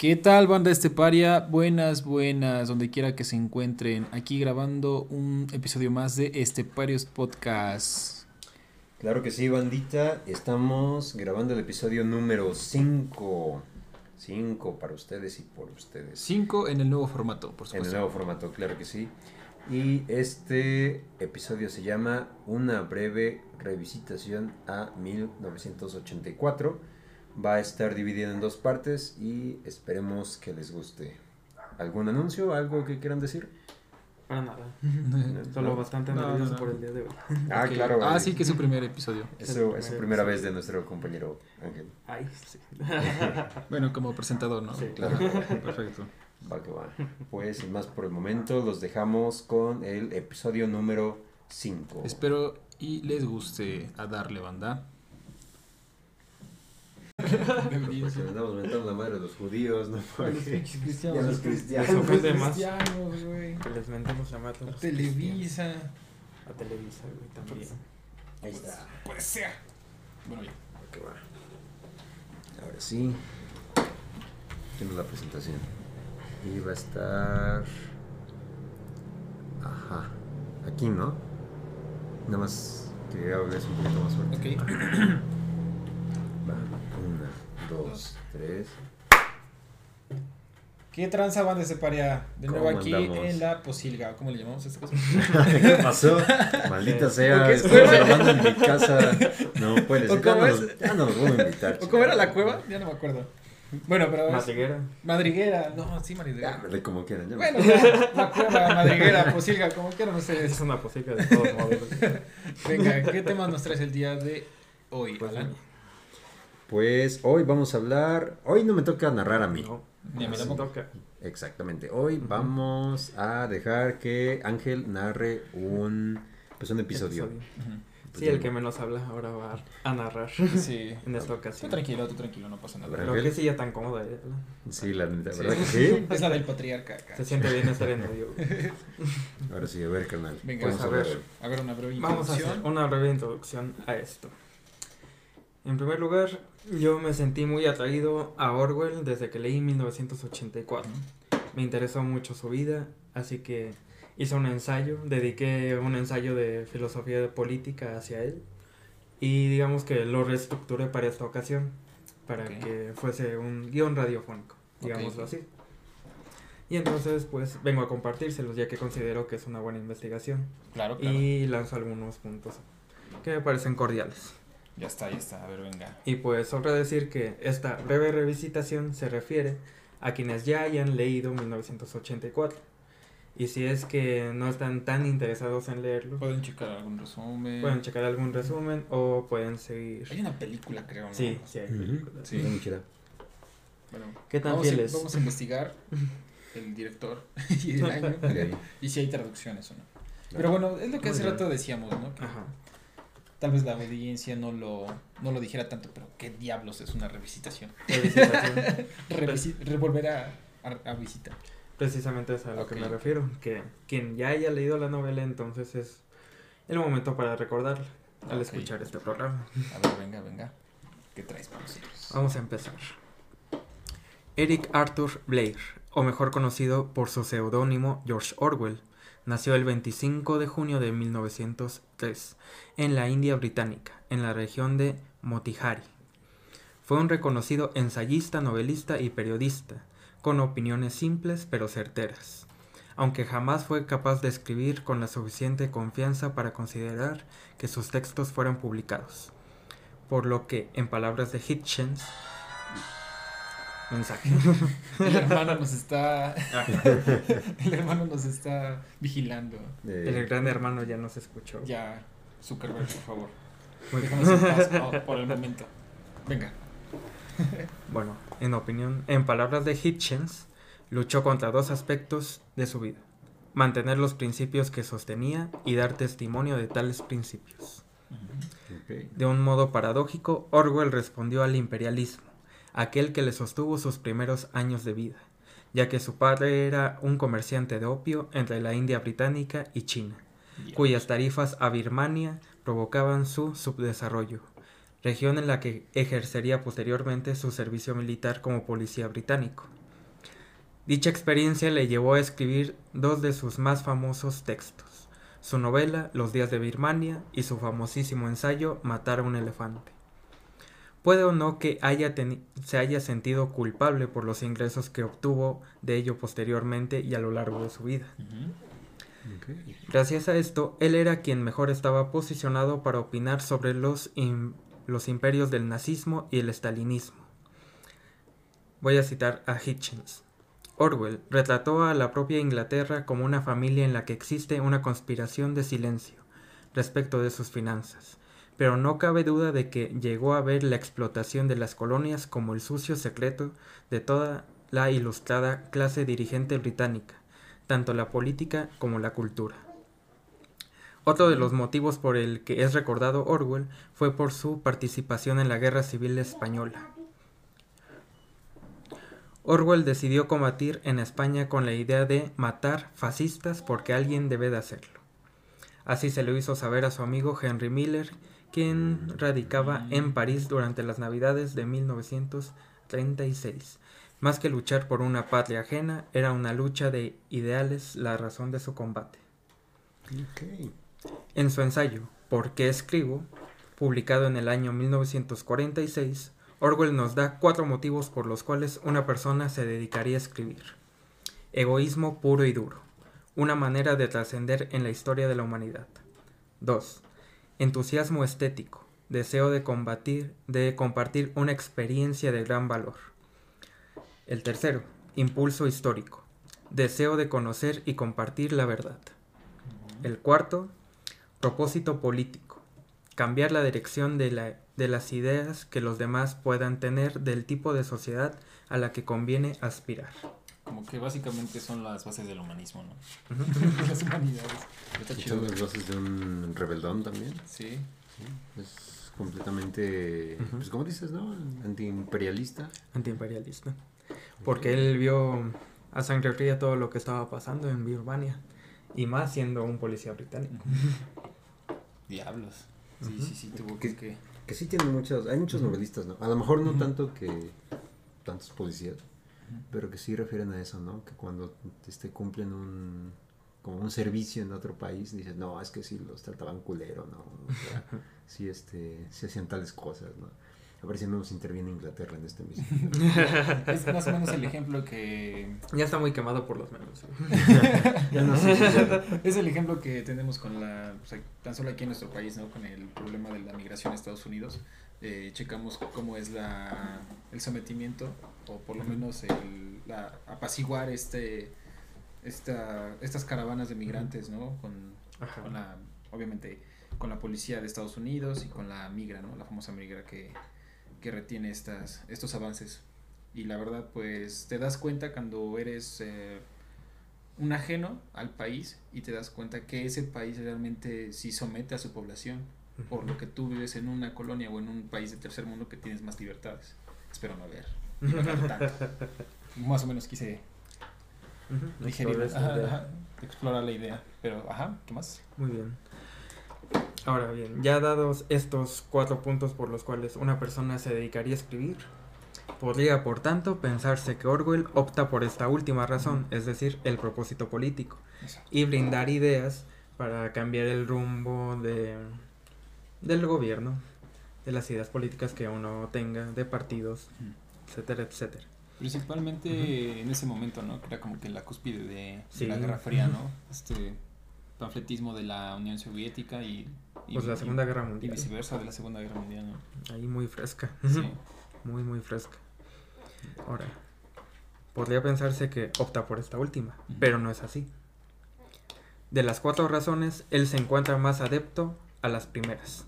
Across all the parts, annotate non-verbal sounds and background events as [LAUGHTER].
¿Qué tal, banda Esteparia? Buenas, buenas, donde quiera que se encuentren. Aquí grabando un episodio más de Esteparios Podcast. Claro que sí, bandita. Estamos grabando el episodio número 5. 5 para ustedes y por ustedes. 5 en el nuevo formato, por En supuesto. el nuevo formato, claro que sí. Y este episodio se llama Una breve revisitación a 1984. Va a estar dividido en dos partes y esperemos que les guste. ¿Algún anuncio? ¿Algo que quieran decir? Para nada. [LAUGHS] Solo No. bastante No, nervioso no, no. por el día de hoy. Ah, Ok. claro. Ah, sí, que es su primer episodio. Es su, es su primera vez de nuestro compañero Ángel. Ay, sí. [LAUGHS] Bueno, como presentador, ¿no? Sí. Claro. [LAUGHS] Perfecto. Va que va. Pues sin más por el momento, los dejamos con el episodio número 5. Espero y les guste a darle banda. Porque andamos mentando la madre a los judíos, ¿no? Porque ya los cristianos. más Cristianos, güey. que les mentemos la mata a A los Televisa. cristianos. A Televisa, güey, también. Ahí está. Puede ser. Bueno, ya. Va. Ahora sí. Tenemos la presentación. Y va a estar. Ajá. Aquí, ¿no? Nada más que hables un poquito más fuerte. Ok. [CLEARS THROAT] Va. Dos, tres. ¿Qué tranza banda Esteparia? De nuevo ¿Cómo aquí andamos? en la posilga. ¿Cómo le llamamos a esta cosa? [LAUGHS] ¿Qué pasó? Maldita sea, estamos grabando en mi casa. No puede [LAUGHS] ¿O ser. Ya es? nos, ya no nos vamos a invitar. ¿O cómo era la cueva? Ya no me acuerdo. Bueno, pero es Madriguera. madriguera. No, sí, madriguera. doy como quieran. ya Bueno, ya, la cueva, madriguera, posilga, como quieran Es ustedes. una posible de todos modos. [LAUGHS] Venga, ¿qué temas nos traes el día de hoy, Pues, Alan? Pues hoy vamos a hablar. Hoy no me toca narrar a mí. No, Ni a mí no tampoco. toca. Exactamente. Hoy vamos a dejar que Ángel narre un, pues un episodio. Episodio. Ujú. Sí, el que menos habla ahora va a narrar Sí. [LAUGHS] en esta Tú ocasión. tranquilo, tú tranquilo, no pasa nada. Ángel. Creo que sí ya tan cómoda. ¿eh? Sí, la neta, Sí. ¿verdad que sí? [LAUGHS] Es la del patriarca acá. Se siente bien estar en medio. [LAUGHS] Ahora sí, a ver, carnal. Venga, vamos pues, a a ver. A ver, una breve Vamos a hacer introducción. una breve introducción a esto. En primer lugar, yo me sentí muy atraído a Orwell desde que leí 1984. Me interesó mucho su vida, así que hice un ensayo, dediqué un ensayo de filosofía de política hacia él y digamos que lo reestructuré para esta ocasión, para que fuese un guion radiofónico, digámoslo así. Y entonces pues vengo a compartírselos ya que considero que es una buena investigación Claro, claro. y lanzo algunos puntos que me parecen cordiales. Ya está, ya está. A ver, venga. Y pues sobra decir que esta breve revisitación se refiere a quienes ya hayan leído 1984. Y si es que no están tan interesados en leerlo, Pueden checar algún resumen. pueden checar algún resumen o pueden seguir. Hay una película, creo, ¿no? Sí, sí hay Ujú. películas. Sí. Bueno, ¿Qué tan vamos, a, fieles? vamos a investigar el director [LAUGHS] y el [LAUGHS] año. Y si hay traducciones o no. Pero bueno, es lo que hace rato decíamos, ¿no? Que Ajá. Tal vez la audiencia no lo, no lo dijera tanto, pero ¿qué diablos es una revisitación? Revisitación. [LAUGHS] Revisi- revolver a, a, a visitar. Precisamente es a lo que me refiero. Que quien ya haya leído la novela, entonces es el momento para recordarla al escuchar este programa. A ver, venga, venga. ¿Qué traes para nosotros? Vamos a empezar. Eric Arthur Blair, o mejor conocido por su seudónimo George Orwell, nació el 25 de junio de 1903 en la India británica, en la región de Motihari. Fue un reconocido ensayista, novelista y periodista, con opiniones simples pero certeras, aunque jamás fue capaz de escribir con la suficiente confianza para considerar que sus textos fueran publicados por lo que, en palabras de Hitchens, mensaje. [LAUGHS] El hermano nos está. el hermano nos está vigilando. Eh, El gran hermano ya nos escuchó. Ya, Zuckerberg, por favor. Muy Déjanos en paz por el momento. Venga. Bueno, en opinión, en palabras de Hitchens, luchó contra dos aspectos de su vida. Mantener los principios que sostenía y dar testimonio de tales principios. De un modo paradójico, Orwell respondió al imperialismo, aquel que le sostuvo sus primeros años de vida, ya que su padre era un comerciante de opio entre la India británica y China, Ya. cuyas tarifas a Birmania provocaban su subdesarrollo, región en la que ejercería posteriormente su servicio militar como policía británico. Dicha experiencia le llevó a escribir dos de sus más famosos textos, su novela Los días de Birmania y su famosísimo ensayo Matar a un elefante. Puede o no que haya se haya sentido culpable por los ingresos que obtuvo de ello posteriormente y a lo largo de su vida. Gracias a esto, él era quien mejor estaba posicionado para opinar sobre los, los imperios del nazismo y el estalinismo. Voy a citar a Hitchens. Orwell retrató a la propia Inglaterra como una familia en la que existe una conspiración de silencio respecto de sus finanzas, pero no cabe duda de que llegó a ver la explotación de las colonias como el sucio secreto de toda la ilustrada clase dirigente británica, tanto la política como la cultura. Otro de los motivos por el que es recordado Orwell fue por su participación en la Guerra Civil Española. Orwell decidió combatir en España con la idea de matar fascistas porque alguien debe de hacerlo. Así se lo hizo saber a su amigo Henry Miller, quien radicaba en París durante las Navidades de 1936. Más que luchar por una patria ajena, era una lucha de ideales la razón de su combate. En su ensayo ¿Por qué escribo?, publicado en el año 1946, Orwell nos da cuatro motivos por los cuales una persona se dedicaría a escribir. Egoísmo puro y duro. Una manera de trascender en la historia de la humanidad. 2. Entusiasmo estético. Deseo de combatir, de compartir una experiencia de gran valor. El tercero, impulso histórico. Deseo de conocer y compartir la verdad. El cuarto, propósito político. Cambiar la dirección de de las ideas que los demás puedan tener del tipo de sociedad a la que conviene aspirar. Como que básicamente son las bases del humanismo, ¿no? [LAUGHS] las humanidades. son las bases de un rebeldón también. Sí. Es completamente, pues como dices, ¿no? Antiimperialista. Antiimperialista. Porque él vio a sangre fría todo lo que estaba pasando en Birmania. Y más siendo un policía británico. Diablos. Sí, sí, sí, tuvo que que sí tienen muchos, hay muchos novelistas, ¿no? A lo mejor no tanto que tantos policías, pero que sí refieren a eso, ¿no? Que cuando este, cumplen un, como un servicio en otro país, dices, no, es que sí los trataban culero, ¿no? O sea, [LAUGHS] sí, este, sí hacían tales cosas, ¿no? A ver si no nos interviene Inglaterra en este mismo. [LAUGHS] es más o menos el ejemplo que... Ya está muy quemado por los memes. [LAUGHS] ya no sé es el ejemplo que tenemos con la... O sea, tan solo aquí en nuestro país, ¿no? Con el problema de la migración a Estados Unidos. Eh, checamos cómo es la, el sometimiento, o por lo menos el, la, apaciguar este, esta, estas caravanas de migrantes, ¿no? Con, con la... Obviamente con la policía de Estados Unidos y con la migra, ¿no? La famosa migra que que retiene estas, estos avances. Y la verdad, pues te das cuenta cuando eres eh, un ajeno al país y te das cuenta que ese país realmente sí somete a su población, por lo que tú vives en una colonia o en un país de tercer mundo que tienes más libertades. Espero no haber. [LAUGHS] Más o menos quise digerir, explorar la idea. Pero, ajá, ¿qué más? Muy bien. Ahora bien, ya dados estos cuatro puntos por los cuales una persona se dedicaría a escribir, podría por tanto pensarse que Orwell opta por esta última razón, es decir, el propósito político, y brindar ideas para cambiar el rumbo de, del gobierno, de las ideas políticas que uno tenga, de partidos, etcétera, etcétera. Principalmente en ese momento, ¿no? Que era como que la cúspide de, la Guerra Fría, ¿no? Este panfletismo de la Unión Soviética y pues la Segunda Guerra Mundial. Y viceversa de la Segunda Guerra Mundial. Ahí muy fresca. Sí. [LAUGHS] muy, muy fresca. Ahora, podría pensarse que opta por esta última, pero no es así. De las cuatro razones, él se encuentra más adepto a las primeras.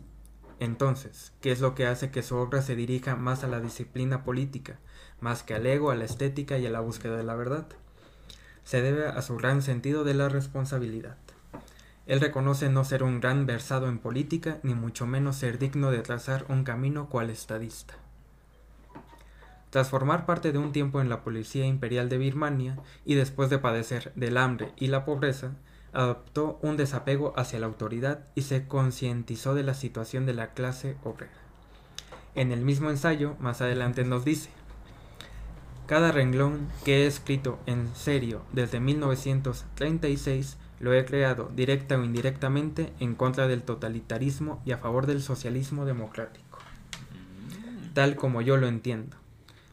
Entonces, ¿qué es lo que hace que su obra se dirija más a la disciplina política, más que al ego, a la estética y a la búsqueda de la verdad? Se debe a su gran sentido de la responsabilidad. Él reconoce no ser un gran versado en política, ni mucho menos ser digno de trazar un camino cual estadista. Tras formar parte de un tiempo en la Policía Imperial de Birmania y después de padecer del hambre y la pobreza, adoptó un desapego hacia la autoridad y se concientizó de la situación de la clase obrera. En el mismo ensayo, más adelante nos dice, Cada renglón que he escrito en serio desde 1936 lo he creado directa o indirectamente en contra del totalitarismo y a favor del socialismo democrático, tal como yo lo entiendo.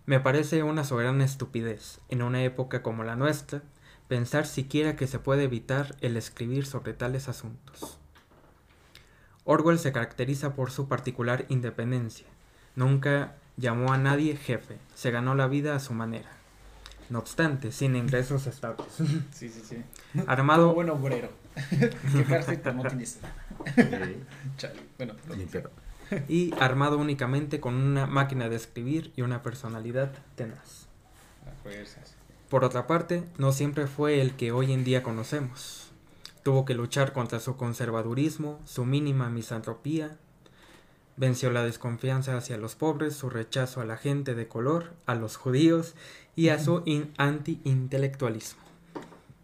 Me parece una soberana estupidez, en una época como la nuestra, pensar siquiera que se puede evitar el escribir sobre tales asuntos. Orwell se caracteriza por su particular independencia. Nunca llamó a nadie jefe, se ganó la vida a su manera. No obstante, sin ingresos estables. Sí, sí, sí. Armado. Como buen obrero. [LAUGHS] Quejarse tienes. Chale. Bueno, y armado únicamente con una máquina de escribir y una personalidad tenaz. a fuerzas. Por otra parte, no siempre fue el que hoy en día conocemos. Tuvo que luchar contra su conservadurismo, su mínima misantropía, venció la desconfianza hacia los pobres, su rechazo a la gente de color, a los judíos y a su in- anti-intelectualismo.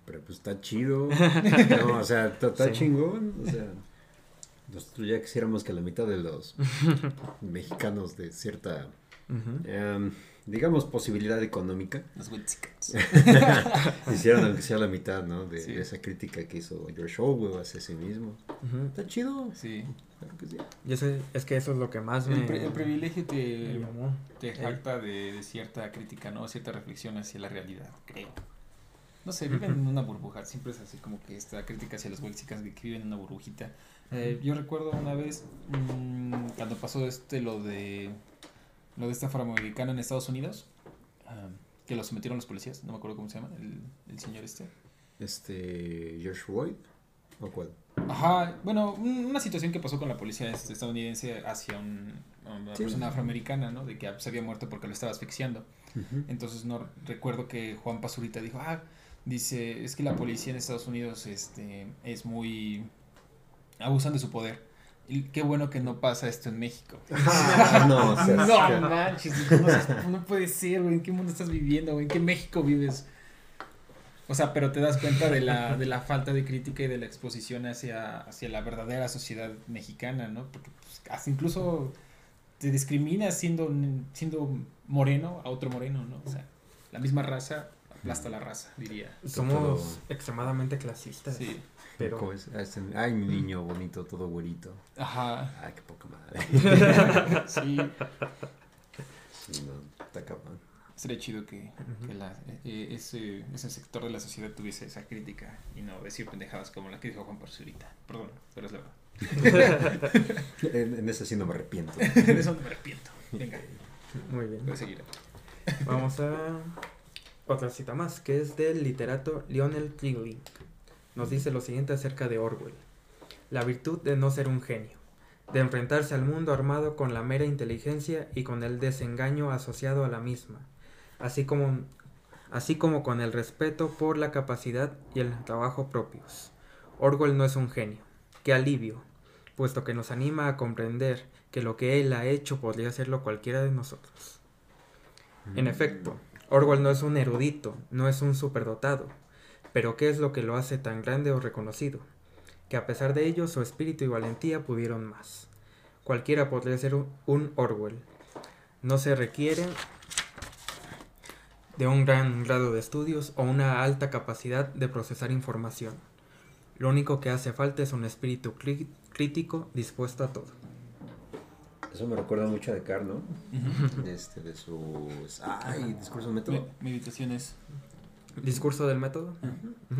Pero pues está chido. [LAUGHS] No, o sea, está, Sí. chingón. O sea, nosotros ya quisiéramos que la mitad de los mexicanos de cierta, digamos, posibilidad económica Los [LAUGHS] hicieran aunque sea la mitad, ¿no? De, Sí. de esa crítica que hizo George Orwell hacia sí mismo. Está chido. Sí. Claro que sí. Y ese- es que eso es lo que más me, El, pri- el privilegio te, te Eh. jacta de, de cierta crítica, ¿no? Cierta reflexión hacia la realidad, creo. No sé, viven en una burbuja. Siempre es así como que esta crítica hacia los Witsicats que viven en una burbujita. Eh, yo recuerdo una vez mm, cuando pasó este lo de lo de este afroamericano en Estados Unidos que lo sometieron los policías no me acuerdo cómo se llama el, el señor este Este, George Floyd. ¿O cuál? ajá bueno un- una situación que pasó con la policía este, estadounidense hacia un- una Sí. persona afroamericana no de que se había muerto porque lo estaba asfixiando entonces no recuerdo que Juan Pazurita dijo ah dice es que la policía en Estados Unidos este es muy abusan de su poder y qué bueno que no pasa esto en México [LAUGHS] Ah, no, o sea, no manches, no, no puede ser, güey. ¿En qué mundo estás viviendo, güey? ¿En qué México vives? O sea, pero te das cuenta de la, de la falta de crítica y de la exposición hacia, hacia la verdadera sociedad mexicana, ¿no? Porque pues, hasta incluso te discriminas siendo, siendo moreno a otro moreno, ¿no? O sea, la misma raza aplasta la raza, diría. Somos todo- extremadamente clasistas. Sí. Pero Ay, mi niño bonito, todo güerito. Ajá. Ay, qué poca madre. [LAUGHS] Sí. Sí, no, está cabrón. Sería chido que, la- eh, ese, ese sector de la sociedad tuviese esa crítica y no decir pendejadas como la que dijo Juan Pazurita. Perdón, pero es la verdad. [LAUGHS] En, en ese sí no me arrepiento. [LAUGHS] De eso no me arrepiento. Venga, muy bien. puedes seguir. Vamos a otra cita más, que es del literato Lionel Trilling. Nos dice lo siguiente acerca de Orwell. La virtud de no ser un genio, de enfrentarse al mundo armado con la mera inteligencia y con el desengaño asociado a la misma, así como, así como con el respeto por la capacidad y el trabajo propios. Orwell no es un genio. Qué alivio, puesto que nos anima a comprender que lo que él ha hecho podría hacerlo cualquiera de nosotros. En efecto, Orwell no es un erudito, no es un superdotado, pero ¿qué es lo que lo hace tan grande o reconocido? Que a pesar de ello su espíritu y valentía pudieron más. Cualquiera podría ser un, Orwell. No se requiere de un gran grado de estudios o una alta capacidad de procesar información. Lo único que hace falta es un espíritu crí- crítico dispuesto a todo. Eso me recuerda mucho a Descartes, ¿no? Este, de sus... Ay, discurso de método. Meditaciones. ¿Discurso del método?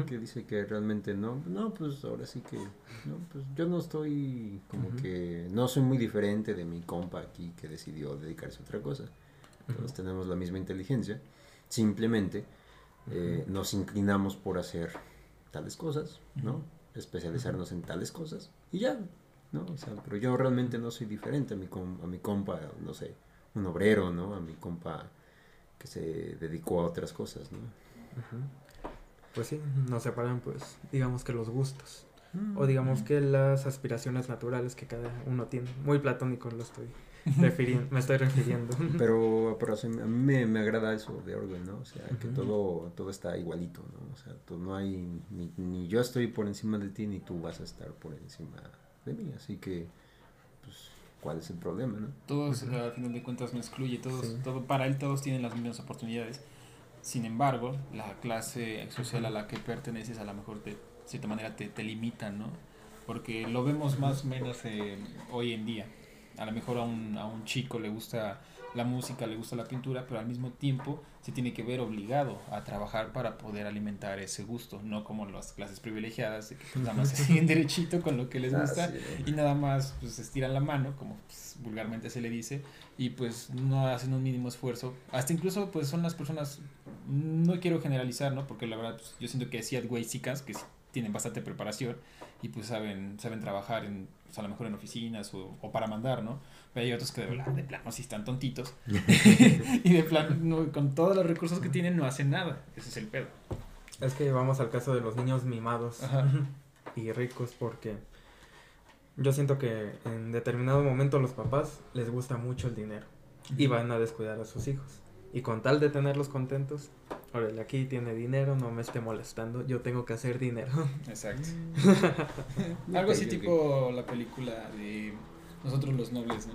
Que dice que realmente no, no, pues ahora sí que, no, pues yo no estoy como que, no soy muy diferente de mi compa aquí que decidió dedicarse a otra cosa. Todos tenemos la misma inteligencia, simplemente eh, nos inclinamos por hacer tales cosas, ¿no? Especializarnos en tales cosas y ya, ¿no? O sea, pero yo realmente no soy diferente a mi, com- a mi compa, no sé, un obrero, ¿no? A mi compa que se dedicó a otras cosas, ¿no? Pues sí, nos separan pues digamos que los gustos Mm. o digamos que las aspiraciones naturales que cada uno tiene. Muy platónico lo estoy refiriendo, [LAUGHS] me estoy refiriendo. Pero, pero a mí me, me agrada eso de Orwell, ¿no? O sea, que todo, todo está igualito, ¿no? O sea, no hay, ni, ni yo estoy por encima de ti, ni tú vas a estar por encima de mí. Así que, pues, ¿cuál es el problema, no? Todos, al final de cuentas, no excluye. Todos, Sí. todo, para él, todos tienen las mismas oportunidades. Sin embargo, la clase social a la que perteneces a lo mejor de cierta manera te, te limita, ¿no? Porque lo vemos más o menos eh, hoy en día. A lo mejor a un, a un chico le gusta la música, le gusta la pintura, pero al mismo tiempo se tiene que ver obligado a trabajar para poder alimentar ese gusto, no como las clases privilegiadas, que pues, nada más se siguen [LAUGHS] derechito con lo que les gusta y nada más pues estiran la mano, como pues, vulgarmente se le dice, y pues no hacen un mínimo esfuerzo. Hasta incluso pues son las personas, no quiero generalizar, ¿no? Porque la verdad pues, yo siento que sí hay güeycicas que tienen bastante preparación y pues saben, saben trabajar en, pues, a lo mejor en oficinas o, o para mandar, ¿no? Pero hay otros que de, de plano sí están tontitos. [LAUGHS] [LAUGHS] y de plano, con todos los recursos que tienen, no hacen nada. Ese es el pedo. Es que vamos al caso de los niños mimados y ricos porque yo siento que en determinado momento a los papás les gusta mucho el dinero y van a descuidar a sus hijos. Y con tal de tenerlos contentos, órale, aquí tiene dinero, no me esté molestando, yo tengo que hacer dinero. [LAUGHS] Exacto. [LAUGHS] Algo así tipo la película de nosotros los nobles, ¿no?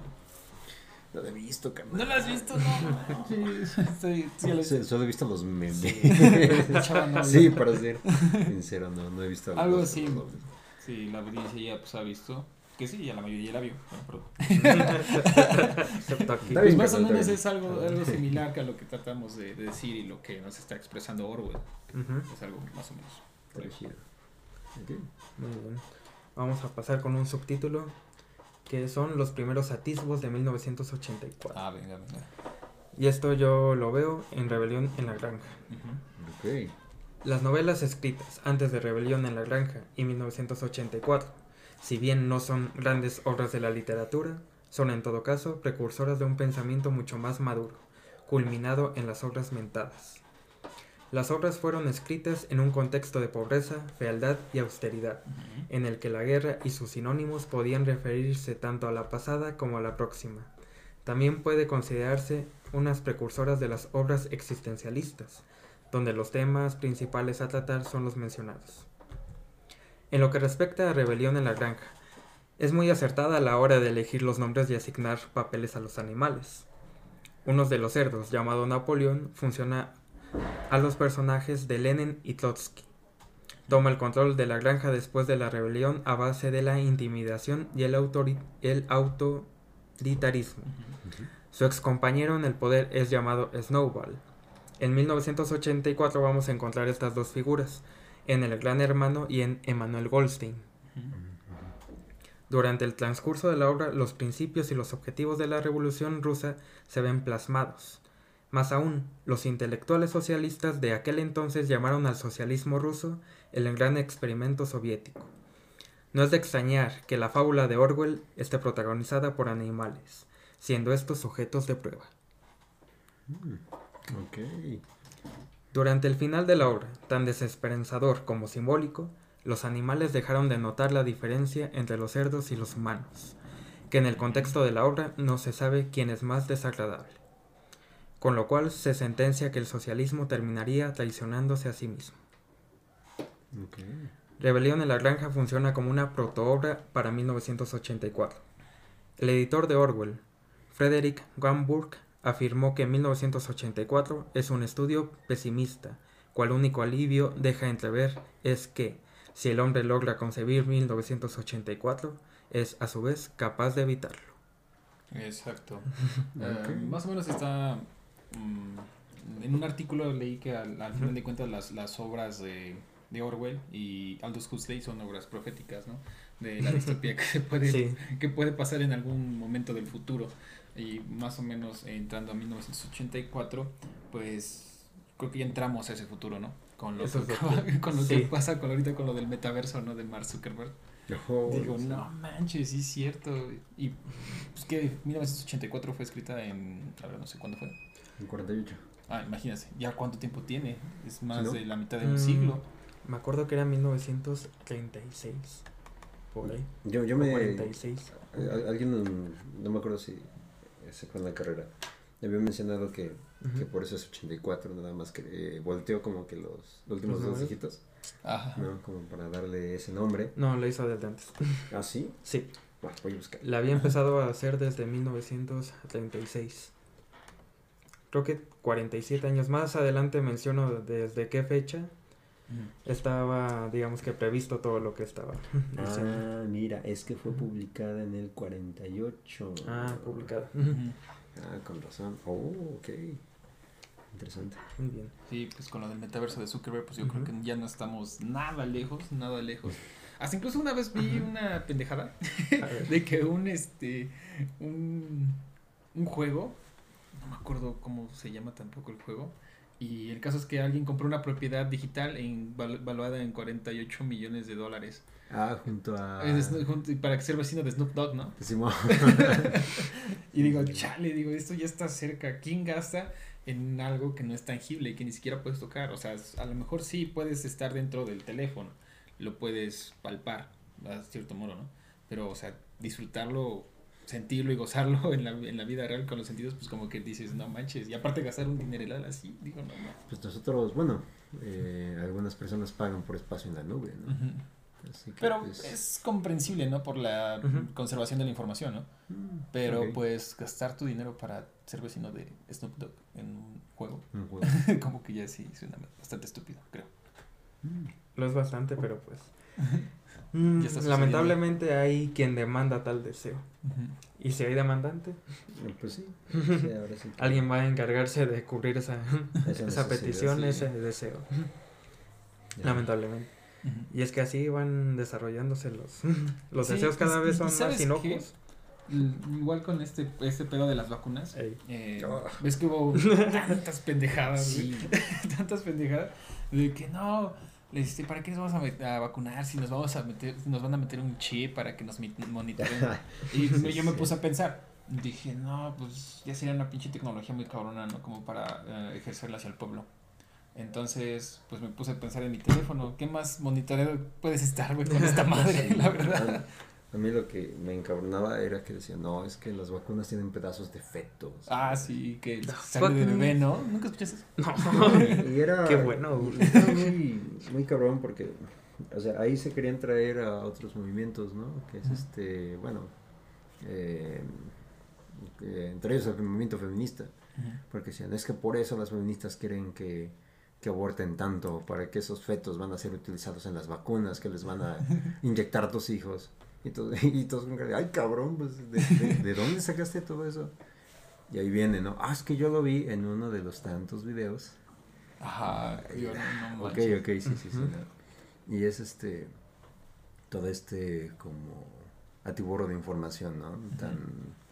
No lo he visto, carnal. ¿No lo has visto? No. [LAUGHS] sí, sí, lo sí, Solo he visto los memes. Sí, sí para ser sincero, no, no he visto algo así. Sí, la audiencia ya pues ha visto. Que sí, ya la mayoría la vio. [LAUGHS] pues más o menos es algo, algo [LAUGHS] similar que a lo que tratamos de, de, decir y lo que nos está expresando Orwell. Es algo más o menos. Parecido. Okay. Muy bien. Vamos a pasar con un subtítulo que son los primeros atisbos de 1984. Ah, venga, venga. Y esto yo lo veo en Rebelión en la Granja. Las novelas escritas antes de Rebelión en la Granja y 1984, si bien no son grandes obras de la literatura, son en todo caso precursoras de un pensamiento mucho más maduro, culminado en las obras mentadas. Las obras fueron escritas en un contexto de pobreza, fealdad y austeridad, en el que la guerra y sus sinónimos podían referirse tanto a la pasada como a la próxima. También puede considerarse unas precursoras de las obras existencialistas, donde los temas principales a tratar son los mencionados. En lo que respecta a Rebelión en la Granja, es muy acertada a la hora de elegir los nombres y asignar papeles a los animales. Uno de los cerdos, llamado Napoleón, funciona a los personajes de Lenin y Trotsky. Toma el control de la granja después de la rebelión a base de la intimidación y el, el autoritarismo. Su ex compañero en el poder es llamado Snowball. En 1984 vamos a encontrar estas dos figuras, en El Gran Hermano y en Emanuel Goldstein. Durante el transcurso de la obra, los principios y los objetivos de la Revolución rusa se ven plasmados. Más aún, los intelectuales socialistas de aquel entonces llamaron al socialismo ruso el gran experimento soviético. No es de extrañar que la fábula de Orwell esté protagonizada por animales, siendo estos sujetos de prueba. Mm, Durante el final de la obra, tan desesperanzador como simbólico, los animales dejaron de notar la diferencia entre los cerdos y los humanos, que en el contexto de la obra no se sabe quién es más desagradable con lo cual se sentencia que el socialismo terminaría traicionándose a sí mismo. Rebelión en la Granja funciona como una protoobra para 1984. El editor de Orwell, Frederick Gamburg, afirmó que 1984 es un estudio pesimista, cual único alivio deja entrever es que, si el hombre logra concebir 1984, es a su vez capaz de evitarlo. Exacto. [LAUGHS] Eh, más o menos está Mm, en un artículo leí que al, final de cuentas las, las obras de, de, Orwell y Aldous Huxley son obras proféticas, ¿no? De la distopía [LAUGHS] que puede, que puede pasar en algún momento del futuro. Y más o menos entrando a 1984, pues creo que ya entramos a ese futuro, ¿no? Con lo, que, [LAUGHS] con lo que pasa con ahorita con lo del metaverso, ¿no? De Mark Zuckerberg. Digo, no manches, sí es cierto. Y pues que 1984 fue escrita en, a ver, no sé cuándo fue. En 48. Ah, imagínate, ya cuánto tiempo tiene. Es más de la mitad de un siglo. Me acuerdo que era 1936. Por ahí. Yo, yo me. 46. Alguien, no me acuerdo si se fue en la carrera. Había mencionado que, que por eso es 84, nada más que eh, volteó como que los, últimos dos dígitos. Ajá. ¿no? Como para darle ese nombre. No, lo hizo desde antes. [LAUGHS] ¿Ah, sí? Sí. Bueno, voy a buscar. La había empezado a hacer desde 1936. creo que 47 años. Más adelante menciono desde qué fecha estaba, digamos que previsto todo lo que estaba. [LAUGHS] Ah, mira, es que fue publicada en el 48. Ah, publicada. Ah, con razón. Oh, ok. Interesante. Muy bien. Sí, pues con lo del metaverso de Zuckerberg, pues yo creo que ya no estamos nada lejos, nada lejos. Hasta incluso una vez vi una pendejada [LAUGHS] de que un este un, un juego, no me acuerdo cómo se llama tampoco el juego, y el caso es que alguien compró una propiedad digital en, val- valuada en 48 millones de dólares. Ah, junto a. Es junto- para que sea vecino de Snoop Dogg, ¿no? Simón. [LAUGHS] Y digo, chale, digo, esto ya está cerca. ¿Quién gasta en algo que no es tangible y que ni siquiera puedes tocar? O sea, a lo mejor sí puedes estar dentro del teléfono, lo puedes palpar, a cierto modo, ¿no? Pero, o sea, disfrutarlo, sentirlo y gozarlo [LAUGHS] en la, en la vida real con los sentidos, pues como que dices, no manches. Y aparte gastar un dineral así, digo, no, no. Pues nosotros, bueno, eh, algunas personas pagan por espacio en la nube, ¿no? Ujú. Así que, Pero pues, es comprensible, ¿no? Por la conservación de la información, ¿no? mm, Pero ok, pues gastar tu dinero para ser vecino de Snoop Dogg en un juego, un juego. [LAUGHS] como que ya sí suena bastante estúpido, creo. Mm, Lo es bastante, pero pues. [LAUGHS] mm, Ya está sucediendo. lamentablemente hay quien demanda tal deseo. Y si hay demandante, eh, Pues sí, [LAUGHS] sí, ahora sí. que- alguien va a encargarse de cubrir esa, esa petición, sí. ese deseo. Ya. Lamentablemente. Y es que así van desarrollándose los, [LAUGHS] los Sí, deseos cada vez son ¿sabes más inocuos. Igual con este, este pedo de las vacunas. Eh, Ah. Ves que hubo [LAUGHS] tantas pendejadas, tantas pendejadas de que no, este, ¿para qué nos vamos a, vacunar si nos vamos a meter, nos van a meter un chip para que nos monitoreen? [LAUGHS] Y Sí, yo me puse a pensar, dije, no, pues ya sería una pinche tecnología muy cabrona, ¿no? Como para eh, ejercerla hacia el pueblo. Entonces, pues me puse a pensar en mi teléfono, ¿qué más monitoreo puedes estar, güey, con esta [LAUGHS] madre, la verdad? A mí lo que me encabronaba era que decían, no, es que las vacunas tienen pedazos de fetos. Ah, sí, que sale de bebé, ¿no? ¿Nunca escuchaste eso? No. Y era, Qué bueno, muy, muy cabrón porque, o sea, ahí se querían traer a otros movimientos, ¿no? Que es este, bueno, eh, que entre ellos el movimiento feminista. Porque decían, es que por eso las feministas quieren que, que aborten tanto, para que esos fetos van a ser utilizados en las vacunas, que les van a [LAUGHS] inyectar a tus hijos. Y, todo, [LAUGHS] y todos como que, ay cabrón, pues, ¿de, de, de dónde sacaste todo eso? Y ahí viene, ¿no? Ah, es que yo lo vi en uno de los tantos videos. Ajá, yo no, no Ok, ok, sí, sí, sí. No. Y es este, todo este como atiborro de información, ¿no? Tan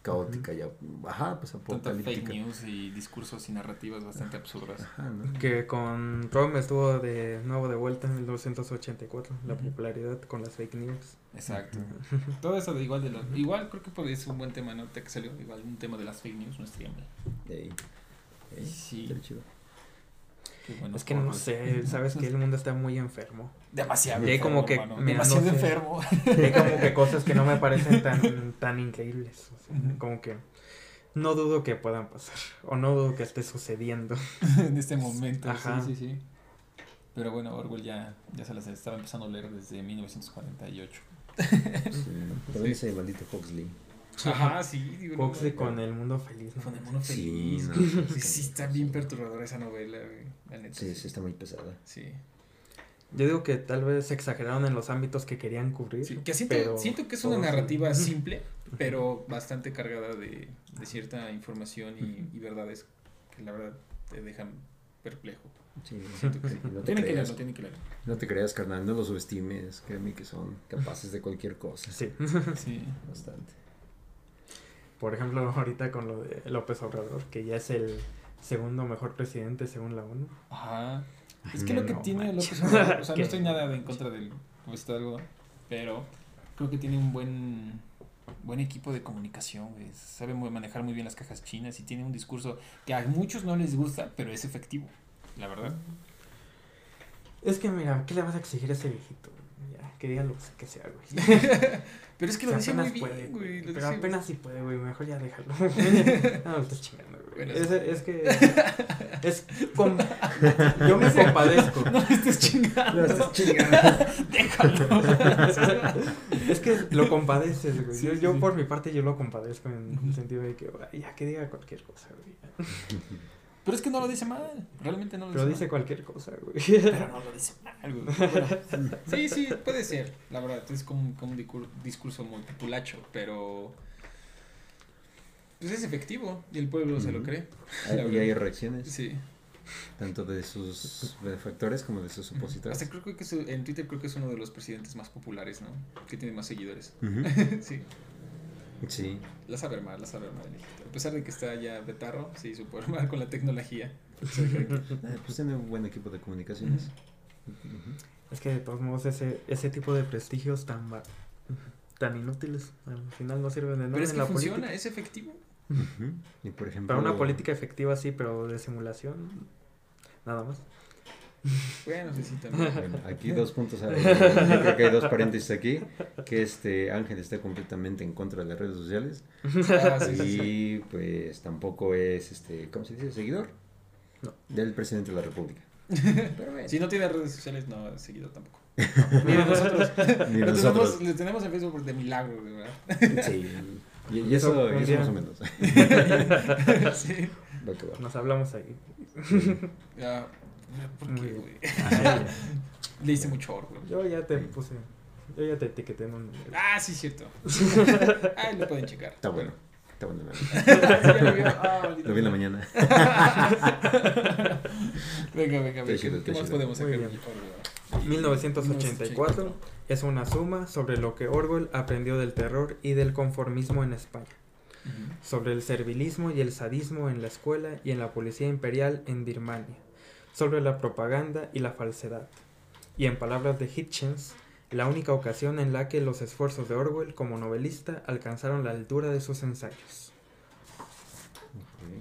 caótica ya, ajá, pues Tanta fake apocalíptica. news y discursos y narrativas bastante absurdas. Ajá, ¿no? Que con Trump estuvo de nuevo de vuelta en 1984, la popularidad con las fake news. Exacto. Todo eso de igual de lo, igual creo que puede ser un buen tema, ¿no? Te que salió igual un tema de las fake news no estaría mal. Sí. está chido. Bueno. es que no sé, sabes que el mundo está muy enfermo. Demasiado. Y hay como que, hermano, mira, demasiado no sé. enfermo. Hay como que cosas que no me parecen [LAUGHS] tan, tan increíbles. o sea, como que no dudo que puedan pasar. O no dudo que esté sucediendo. [LAUGHS] en este momento. Ajá. Sí, sí, sí. Pero bueno, Orwell ya, ya se las estaba empezando a leer desde 1948. Sí, También ese maldito Huxley. Ajá, sí. Digo, no, Huxley no, con el mundo feliz. ¿no? Con el Sí, feliz. Sí, no, sí, está bien perturbadora esa novela, güey. La neta. Sí, sí, está muy pesada. Sí. Yo digo que tal vez exageraron en los ámbitos que querían cubrir. Sí, que siento, pero siento que es una todo sí. narrativa [LAUGHS] simple, pero bastante cargada de, de cierta información y, y verdades que la verdad te dejan perplejo. Sí, Siento que sí, sí. no tienen que creas. leerlo, tienen que leerlo. No te creas, carnal, no los subestimes. Créeme que son capaces de cualquier cosa. Sí. Sí. [LAUGHS] Bastante. Por ejemplo, [LAUGHS] ahorita con lo de López Obrador, que ya es el segundo mejor presidente según la ONU. Ajá. Es que lo que no tiene manches. López Obrador, o [LAUGHS] sea, ¿Qué? no estoy nada en contra del puesto de algodón, pero creo que tiene un buen buen equipo de comunicación, güey. Sabe muy- manejar muy bien las cajas chinas y tiene un discurso que a muchos no les gusta, pero es efectivo, la verdad. Es que mira, ¿qué le vas a exigir a ese viejito? Ya, que diga lo que sea, güey. [LAUGHS] Pero es que lo dice muy bien, puede, güey. lo Pero dice- apenas sí puede, güey. Mejor ya déjalo. [LAUGHS] [LAUGHS] no, me estás chingando, güey. Bueno, es, es que. Es com- Yo me compadezco. No me estés chingando. No estás chingando. Déjalo. es que lo compadeces, güey. Sí, yo sí, yo sí. por mi parte yo lo compadezco en el sentido de que ya que diga cualquier cosa, güey. Pero es que no lo dice mal. Realmente no lo Pero dice dice mal. cualquier cosa, güey. Pero no lo dice mal, güey. Bueno, [LAUGHS] sí, sí, puede ser. La verdad, es como, un- como un discur- discurso muy populacho, pero. Pues es efectivo y el pueblo se lo cree. Hay- y hay reacciones, Sí. tanto de sus benefactores como de sus opositores. Hasta creo que es- en Twitter creo que es uno de los presidentes más populares, ¿no? Que tiene más seguidores. [LAUGHS] Sí. Sí, La sabe armar, la sabe armar el hijito. A pesar de que está ya betarro, sí, supo armar con la tecnología. [LAUGHS] Ah, pues tiene un buen equipo de comunicaciones. Es que de todos modos ese, ese tipo de prestigios tan va- tan inútiles al final no sirven de nada Pero es en que la funciona, política. es efectivo. Ujú. Y por ejemplo... Para una política efectiva sí, pero de simulación nada más. Bueno, sí, sí, también. Bueno, aquí dos puntos. a- Yo creo que hay dos paréntesis aquí. Que este Ángel está completamente en contra de las redes sociales. Ah, sí, sí, sí. Y pues tampoco es, este ¿cómo se dice? Seguidor No. del presidente de la República. Pero bueno, Si no tiene redes sociales, no ha seguido tampoco. [LAUGHS] Ni nosotros. [LAUGHS] ni Lo nosotros. tenemos, lo tenemos en Facebook de milagro, verdad. Sí. Y, y eso, y eso más o menos. [LAUGHS] sí. Nos hablamos ahí. Ya, ¿Por qué, güey? [LAUGHS] Le hice mucho orgullo. yo ya te puse, yo ya te etiqueté en un... Ah, sí, cierto. [LAUGHS] Ah, lo pueden checar. Está bueno. Está bueno. [LAUGHS] lo. Ah, Lo vi en la mañana. Venga, venga, venga. ¿Qué más chido. podemos sacar? bien. Orwell? 1984 es una suma sobre lo que Orwell aprendió del terror y del conformismo en España, sobre el servilismo y el sadismo en la escuela y en la policía imperial en Birmania, sobre la propaganda y la falsedad. Y en palabras de Hitchens, la única ocasión en la que los esfuerzos de Orwell como novelista alcanzaron la altura de sus ensayos.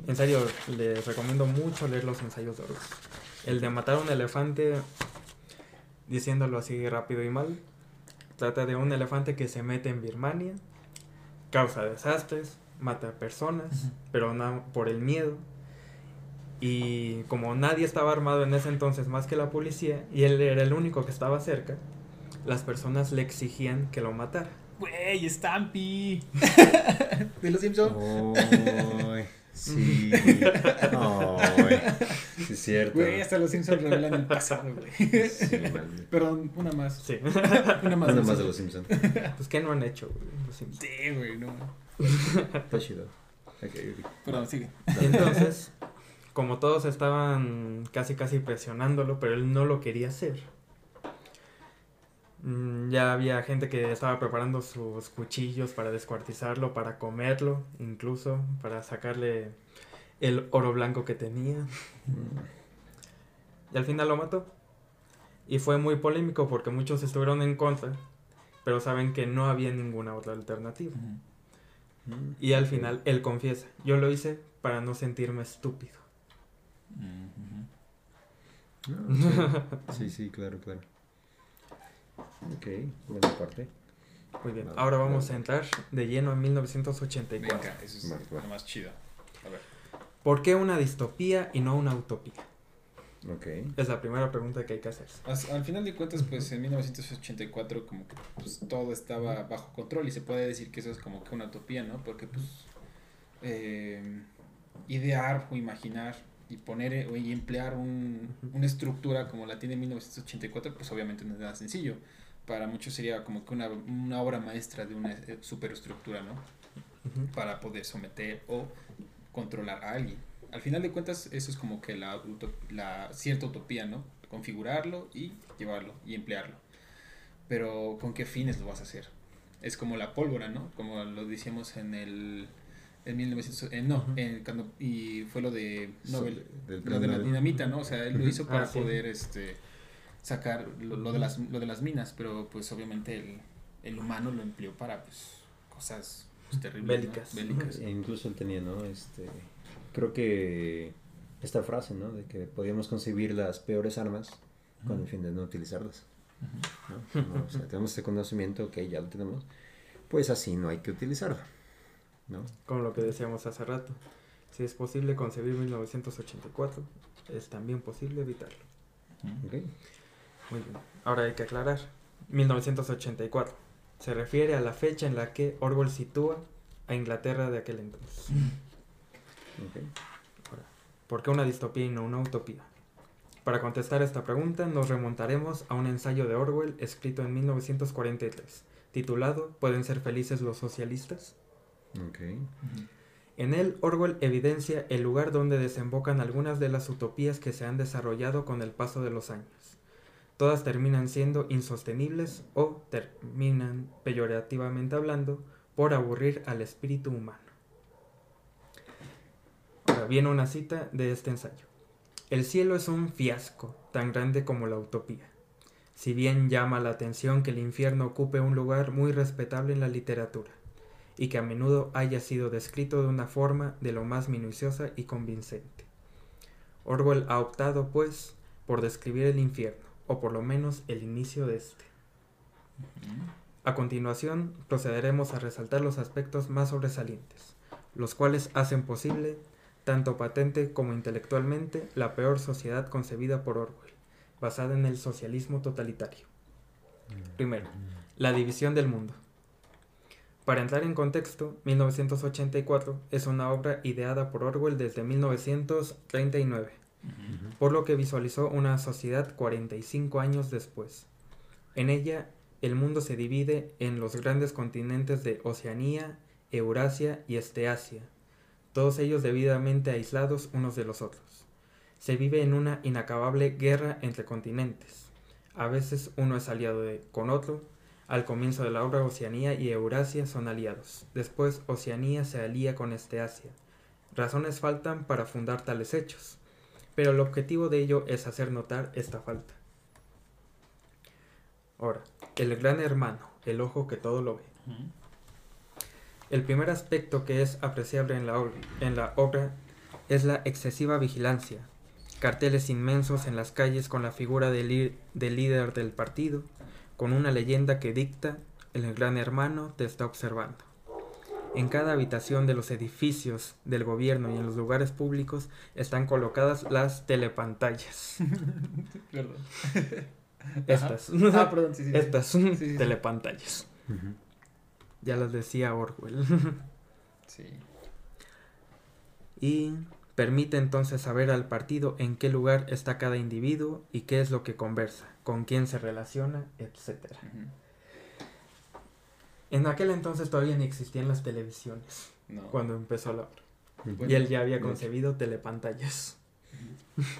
En serio, les recomiendo mucho leer los ensayos de Orwell. El de matar a un elefante, diciéndolo así rápido y mal, trata de un elefante que se mete en Birmania, causa desastres, mata personas, Ujú. pero no por el miedo. Y como nadie estaba armado en ese entonces más que la policía, y él era el único que estaba cerca, las personas le exigían que lo matara. Güey, Stampy. [LAUGHS] de los Simpsons. [LAUGHS] Sí. Es cierto. Güey, hasta los Simpsons revelan el pasado, güey. Sí. Perdón, una más. Sí. Una más. Una más de los Simpsons. pues ¿qué no han hecho? güey? Los Simpsons? Sí, güey, no. Está chido. Ok, ok. Perdón, sigue. Y entonces, como todos estaban casi casi presionándolo, pero él no lo quería hacer. mm, Ya había gente que estaba preparando sus cuchillos para descuartizarlo, para comerlo, incluso para sacarle el oro blanco que tenía. Y al final lo mató. Y fue muy polémico porque muchos estuvieron en contra, pero saben que no había ninguna otra alternativa. Mm. Y al final él confiesa, yo lo hice para no sentirme estúpido. Sí. sí, sí, claro, claro. Ok, buena parte. Muy bien, Vale, ahora vamos vale. a entrar de lleno en 1984. Venga, eso es Va, va. lo más chido. A ver. ¿Por qué una distopía y no una utopía? Ok. Es la primera pregunta que hay que hacerse. As- Al final de cuentas, pues en 1984 como que pues, todo estaba bajo control y se puede decir que eso es como que una utopía, ¿no? Porque pues eh, idear o imaginar y poner eh, y emplear un- una estructura como la tiene 1984, pues obviamente no es nada sencillo. Para muchos sería como que una, una obra maestra de una eh, superestructura, ¿no? Para poder someter o controlar a alguien. Al final de cuentas, eso es como que la, la cierta utopía, ¿no? Configurarlo y llevarlo y emplearlo. Pero ¿con qué fines lo vas a hacer? Es como la pólvora, ¿no? Como lo decíamos en el en 1900, eh, no, en cuando- y fue lo de Nobel, lo de la dinamita, ¿no? O sea, él lo hizo para Ah, sí. poder este sacar lo, lo de las lo de las minas, pero pues obviamente el, el humano lo empleó para pues cosas pues, terribles, ¿no? Bélicas. E incluso él tenía, ¿no? Este, creo que esta frase, ¿no? De que podíamos concebir las peores armas con el fin de no utilizarlas. No, o sea, tenemos este conocimiento que ya lo tenemos, pues así no hay que utilizarlo, ¿no? Como lo que decíamos hace rato. Si es posible concebir 1984, es también posible evitarlo. ¿Ok? Muy bien. Ahora hay que aclarar. 1984. Se refiere a la fecha en la que Orwell sitúa a Inglaterra de aquel entonces. [CLEARS THROAT] Ok. ¿Por qué una distopía y no una utopía? Para contestar esta pregunta nos remontaremos a un ensayo de Orwell escrito en 1943, titulado ¿Pueden ser felices los socialistas? En él, Orwell evidencia el lugar donde desembocan algunas de las utopías que se han desarrollado con el paso de los años. Todas terminan siendo insostenibles o terminan, peyorativamente hablando, por aburrir al espíritu humano. Ahora viene una cita de este ensayo. El cielo es un fiasco tan grande como la utopía. Si bien llama la atención que el infierno ocupe un lugar muy respetable en la literatura y que a menudo haya sido descrito de una forma de lo más minuciosa y convincente. Orwell ha optado, pues, por describir el infierno, o por lo menos el inicio de este. A continuación, procederemos a resaltar los aspectos más sobresalientes, los cuales hacen posible, tanto patente como intelectualmente, la peor sociedad concebida por Orwell, basada en el socialismo totalitario. Primero, la división del mundo. Para entrar en contexto, 1984 es una obra ideada por Orwell desde 1939, por lo que visualizó una sociedad 45 años después. En ella, el mundo se divide en los grandes continentes de Oceanía, Eurasia y Esteasia, todos ellos debidamente aislados unos de los otros. Se vive en una inacabable guerra entre continentes. A veces uno es aliado de, con otro, al comienzo de la obra Oceanía y Eurasia son aliados. Después Oceanía se alía con Esteasia. Razones faltan para fundar tales hechos, pero el objetivo de ello es hacer notar esta falta. Ahora, el gran hermano, el ojo que todo lo ve. El primer aspecto que es apreciable en la, obra, en la obra es la excesiva vigilancia. Carteles inmensos en las calles con la figura del, del líder del partido, con una leyenda que dicta el gran hermano te está observando. En cada habitación de los edificios del gobierno y en los lugares públicos están colocadas las telepantallas. [LAUGHS] Perdón. [LAUGHS] Estas. Ah, perdón, sí, sí. sí. Estas son sí, sí. telepantallas. Ya las decía Orwell. [LAUGHS] Sí. y permite entonces saber al partido en qué lugar está cada individuo y qué es lo que conversa, con quién se relaciona, etc. En aquel entonces todavía ni existían las televisiones No. cuando empezó la obra. Y él ya había concebido telepantallas.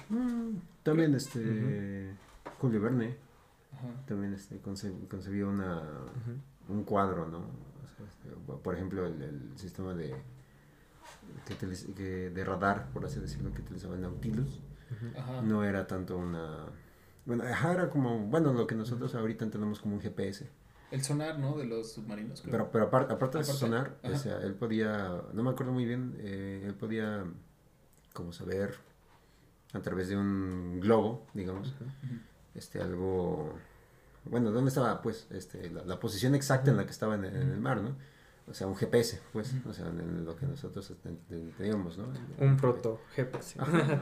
Mm, También este Julio Verne también este conce- concebió una un cuadro, ¿no? O sea, este, por ejemplo, el, el sistema de que, que de radar, por así decirlo, que utilizaba el Nautilus, no era tanto una bueno, ajá, era como, bueno, lo que nosotros ahorita entendemos como un GPS. El sonar, ¿no? De los submarinos. creo. Pero, pero aparte, aparte de Aparte, sonar, o ajá. sea, él podía, no me acuerdo muy bien, eh, él podía como saber a través de un globo, digamos, este algo, bueno, dónde estaba, pues, este, la, la posición exacta en la que estaba en, el- en el mar, ¿no? O sea, un GPS, pues, o sea, en, en lo que nosotros ten- teníamos, ¿no? Un proto GPS. Ajá.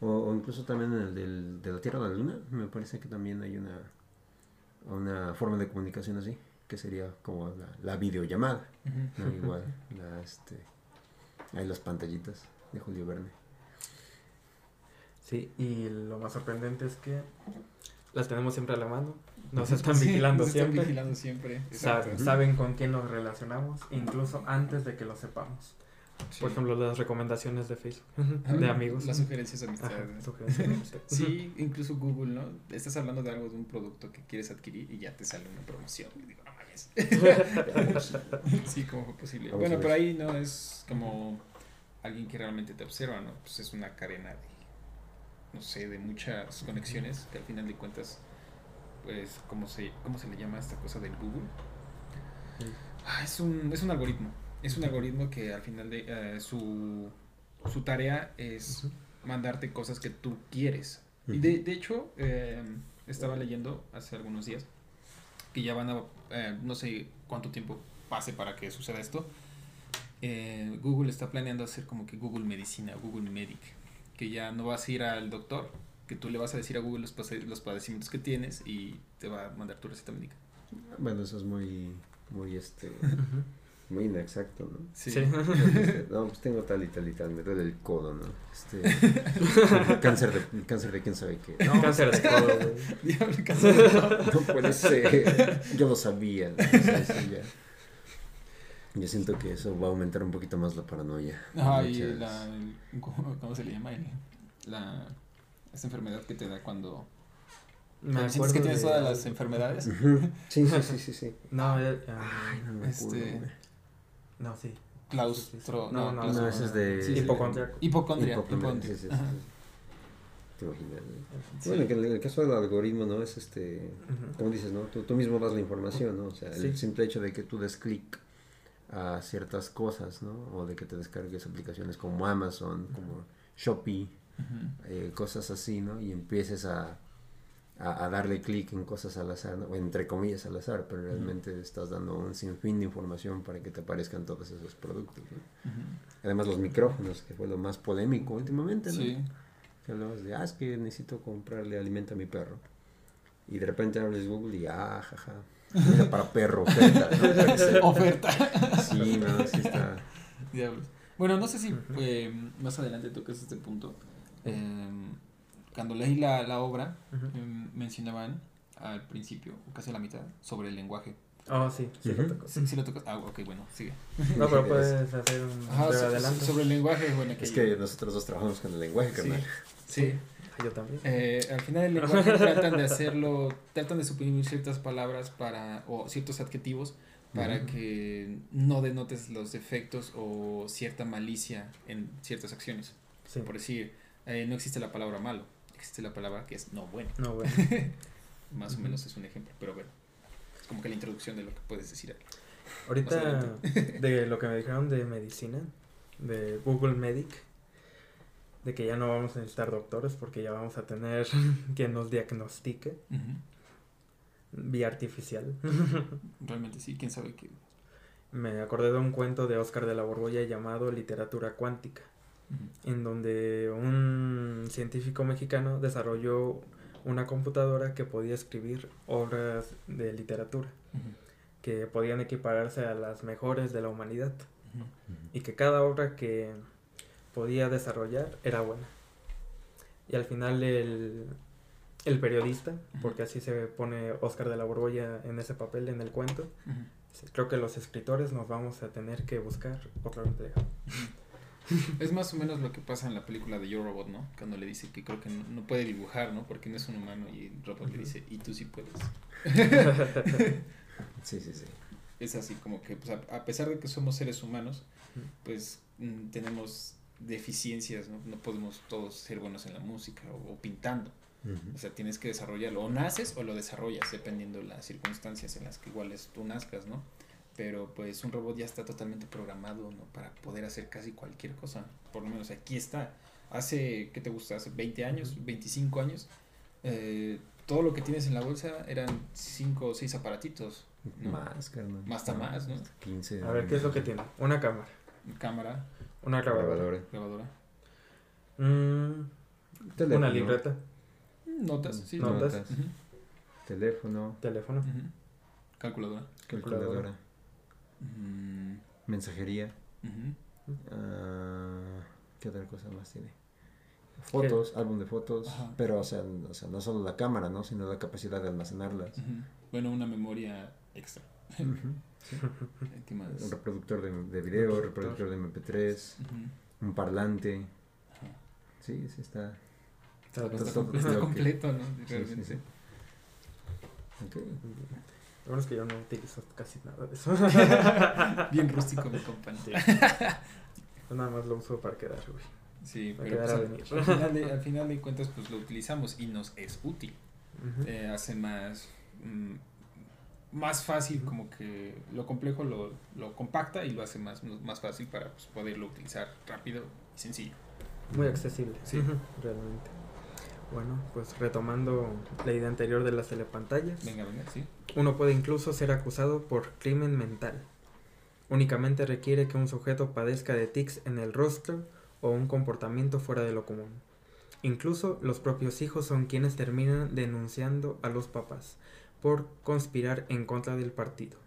O, o incluso también en el del, de la Tierra a la Luna, me parece que también hay una, una forma de comunicación así, que sería como la, la videollamada. Igual, [LAUGHS] la, este, hay las pantallitas de Julio Verne. Sí, y lo más sorprendente es que las tenemos siempre a la mano. Nos [LAUGHS] están Sí, vigilando nos están siempre. vigilando siempre. Saben con quién nos relacionamos, incluso antes de que lo sepamos. Sí. Por ejemplo, las recomendaciones de Facebook, de amigos. Las sugerencias de amistad. Ajá, sugerencias de amistad. Sí, incluso Google, ¿no? Estás hablando de algo, de un producto que quieres adquirir y ya te sale una promoción. Y digo, no mames. [LAUGHS] sí, ¿cómo fue posible? Vamos bueno, pero ahí no es como alguien que realmente te observa, ¿no? Pues es una cadena de, no sé, de muchas conexiones que al final de cuentas, pues, ¿cómo se, cómo se le llama esta cosa del Google? Ah, es, un, es un algoritmo. Es un algoritmo que al final de eh, su, su tarea es mandarte cosas que tú quieres. Y de, de hecho, eh, estaba leyendo hace algunos días que ya van a, eh, no sé cuánto tiempo pase para que suceda esto. Eh, Google está planeando hacer como que Google Medicina, Google Medic, que ya no vas a ir al doctor, que tú le vas a decir a Google los, pase- los padecimientos que tienes y te va a mandar tu receta médica. Bueno, eso es muy, muy, este. Muy inexacto, ¿no? Sí. Sí. No, pues tengo tal y tal y tal, me duele el codo, ¿no? Este, [LAUGHS] cáncer de, cáncer de quién sabe qué. No, Cáncer de codo, güey. Diablo, cansado. [LAUGHS] no puede ser, yo lo sabía. ¿no? Sí, sí, ya. Yo siento que eso va a aumentar un poquito más la paranoia. Ajá, y Muchas- la, el- ¿cómo se le llama? El- la, esta enfermedad que te da cuando, Me acuerdo que tienes de- todas las enfermedades. Sí, sí, sí, sí, sí. No, eh, ah, Ay, no me acuerdo, Este, güey. No, sí. Claustro, No, no, no, claustro- No, ese es de... sí, sí, Hipocondriaco. Hipocondria. Hipocondria, hipocondria. sí, sí, sí, Ajá. sí. Te imaginas, ¿no? Sí. Bueno, que en el caso del algoritmo, ¿no? Es este... Ujú. Como dices, ¿no? Tú, tú mismo das la información, ¿no? O sea, el simple hecho de que tú des clic a ciertas cosas, ¿no? O de que te descargues aplicaciones como Amazon, como Shopee, eh, cosas así, ¿no? Y empieces a, a, a darle clic en cosas al azar, ¿no? O entre comillas al azar, pero realmente estás dando un sinfín de información para que te aparezcan todos esos productos. Además los micrófonos, que fue lo más polémico últimamente, ¿no? Sí. Que hablabas de, ah, es que necesito comprarle alimento a mi perro. Y de repente abres Google y, ah, jaja, mira, para perro, oferta. Oferta. Sí, no, sí está. Diablos. Bueno, no sé si eh, más adelante tocas este punto. Eh, cuando leí la, la obra, eh, mencionaban al principio, o casi a la mitad, sobre el lenguaje. Oh, sí, sí lo tocó. ¿Sí, sí lo tocas? Ah, ok, bueno, sigue. No, pero [LAUGHS] puedes hacer un Ajá, sobre el lenguaje, bueno, Es que que nosotros dos trabajamos con el lenguaje, carnal. Sí. Yo también. Eh, al final el lenguaje [LAUGHS] tratan de hacerlo, tratan de suprimir ciertas palabras para, o ciertos adjetivos para que no denotes los defectos o cierta malicia en ciertas acciones. Sí. Por decir, eh, no existe la palabra malo, existe la palabra que es no bueno. No, bueno. [LAUGHS] Más o menos es un ejemplo, pero bueno, es como que la introducción de lo que puedes decir. ahí. Ahorita, [LAUGHS] de lo que me dijeron de medicina, de Google Medic, de que ya no vamos a necesitar doctores porque ya vamos a tener [LAUGHS] quien nos diagnostique vía artificial. Realmente sí, quién sabe qué. Me acordé de un cuento de Oscar de la Borbolla llamado Literatura Cuántica, en donde un científico mexicano desarrolló una computadora que podía escribir obras de literatura, que podían equipararse a las mejores de la humanidad, y que cada obra que podía desarrollar era buena. Y al final el, el periodista, porque así se pone Oscar de la Borbolla en ese papel en el cuento, creo que los escritores nos vamos a tener que buscar otro empleo. [LAUGHS] Es más o menos lo que pasa en la película de Yo Robot, ¿no? Cuando le dice que creo que no, no puede dibujar, ¿no? Porque no es un humano y el robot le dice, y tú sí puedes. [LAUGHS] Sí, sí, sí. Es así como que, pues, a, a pesar de que somos seres humanos, pues mm, tenemos deficiencias, ¿no? No podemos todos ser buenos en la música o, o pintando. O sea, tienes que desarrollarlo. O naces o lo desarrollas, dependiendo de las circunstancias en las que iguales tú nazcas, ¿no? Pero pues un robot ya está totalmente programado, ¿no? Para poder hacer casi cualquier cosa. Por lo menos aquí está. Hace, ¿qué te gusta? Hace 20 años, 25 años. eh, todo lo que tienes en la bolsa eran 5 o 6 aparatitos. ¿no? Más, carnal. Más está más, ¿no? 15. A ver, ¿qué es lo que tiene? Una cámara, Cámara, una grabadora, Grabadora. mm, Teléfono. una libreta, Notas, sí. Notas. Teléfono. teléfono. Calculadora. Calculadora. Mm, Mensajería. ujú. ah, ¿Qué otra cosa más tiene? Fotos, álbum de fotos. Ajá. Pero, o sea, o sea, no solo la cámara, ¿no? Sino la capacidad de almacenarlas. Ujú. Bueno, una memoria extra. Ujú. [LAUGHS] ¿Qué más? Un reproductor de, de video, Reproductor. de MP3, Ujú. un parlante. Sí, sí está. Está Está, está todo- completo, [LAUGHS] ¿no? sí, Realmente. sí. Ok. Lo bueno es que yo no utilizo casi nada de eso. [LAUGHS] Bien rústico mi compañero. Sí. Pues nada más lo uso para quedar, güey. Sí, Para pero quedar pues, a al, final de, al final de cuentas pues lo utilizamos y nos es útil. Eh, hace más mm, más fácil como que lo complejo lo, lo compacta y lo hace más, más fácil para pues, poderlo utilizar rápido y sencillo. Muy accesible. Sí. Realmente. Bueno, pues retomando la idea anterior de las telepantallas. Venga, venga, sí. Uno puede incluso ser acusado por crimen mental. Únicamente requiere que un sujeto padezca de tics en el rostro o un comportamiento fuera de lo común. Incluso los propios hijos son quienes terminan denunciando a los papás por conspirar en contra del partido.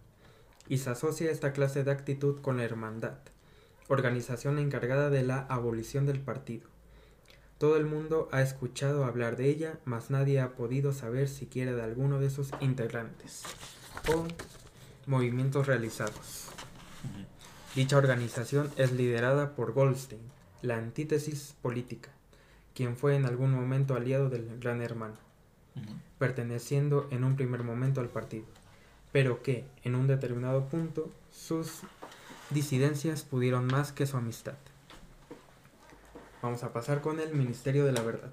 y se asocia esta clase de actitud con la hermandad, organización encargada de la abolición del partido. Todo el mundo ha escuchado hablar de ella, mas nadie ha podido saber siquiera de alguno de sus integrantes o movimientos realizados. Dicha organización es liderada por Goldstein, la antítesis política, quien fue en algún momento aliado del Gran Hermano, perteneciendo en un primer momento al partido, pero que, en un determinado punto, sus disidencias pudieron más que su amistad. Vamos a pasar con el Ministerio de la Verdad.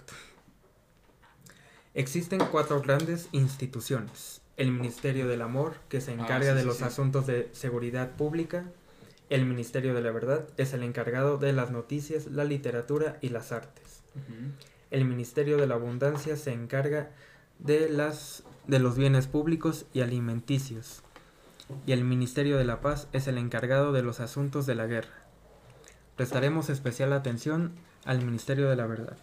Existen cuatro grandes instituciones. El Ministerio del Amor, que se encarga sí, de los sí. asuntos de seguridad pública. El Ministerio de la Verdad es el encargado de las noticias, la literatura y las artes. El Ministerio de la Abundancia se encarga de, las, de los bienes públicos y alimenticios. Y el Ministerio de la Paz es el encargado de los asuntos de la guerra. Prestaremos especial atención al Ministerio de la Verdad.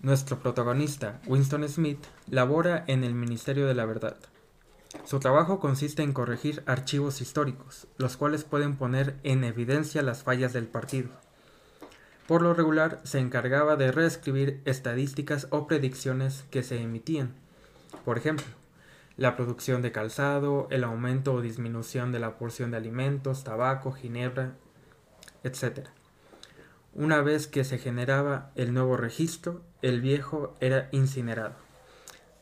Nuestro protagonista, Winston Smith, labora en el Ministerio de la Verdad. Su trabajo consiste en corregir archivos históricos, los cuales pueden poner en evidencia las fallas del partido. Por lo regular, se encargaba de reescribir estadísticas o predicciones que se emitían. Por ejemplo, la producción de calzado, el aumento o disminución de la porción de alimentos, tabaco, ginebra, etc. Una vez que se generaba el nuevo registro, el viejo era incinerado,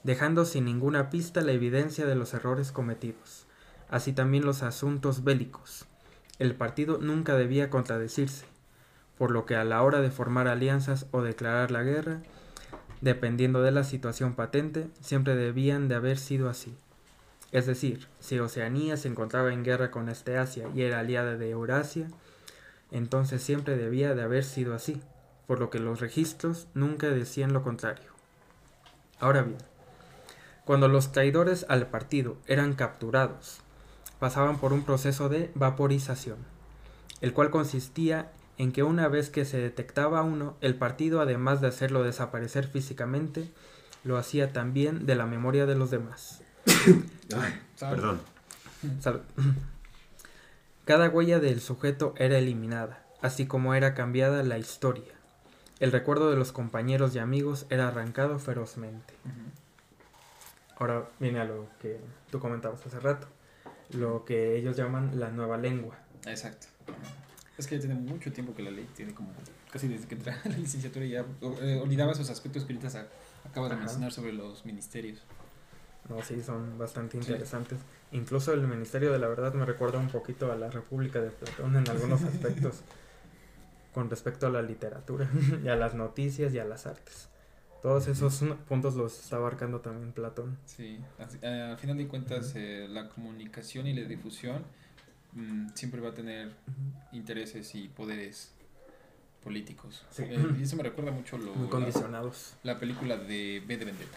dejando sin ninguna pista la evidencia de los errores cometidos, así también los asuntos bélicos. El partido nunca debía contradecirse, por lo que a la hora de formar alianzas o declarar la guerra, dependiendo de la situación patente, siempre debían de haber sido así. Es decir, si Oceanía se encontraba en guerra con Esteasia y era aliada de Eurasia, entonces siempre debía de haber sido así, por lo que los registros nunca decían lo contrario. Ahora bien, cuando los traidores al partido eran capturados, pasaban por un proceso de vaporización, el cual consistía en que una vez que se detectaba uno, el partido, además de hacerlo desaparecer físicamente, lo hacía también de la memoria de los demás. [COUGHS] Ay, perdón. Salud. Cada huella del sujeto era eliminada, así como era cambiada la historia. El recuerdo de los compañeros y amigos era arrancado ferozmente. Ahora viene a lo que tú comentabas hace rato, lo que ellos llaman la nueva lengua. Exacto. Es que ya tiene mucho tiempo que la ley tiene como casi desde que entré a la licenciatura ya eh, olvidaba esos aspectos que ahorita acabas de mencionar sobre los ministerios. No, sí, son bastante Sí. interesantes. Incluso el Ministerio de la Verdad me recuerda un poquito a la República de Platón en algunos [LAUGHS] aspectos con respecto a la literatura [LAUGHS] y a las noticias y a las artes. Todos esos puntos los está abarcando también Platón. Sí, eh, al final de cuentas eh, la comunicación y la difusión mm, siempre va a tener intereses y poderes políticos. Sí. Eh, y eso me recuerda mucho lo, Muy la, condicionados. la película de B de Vendetta,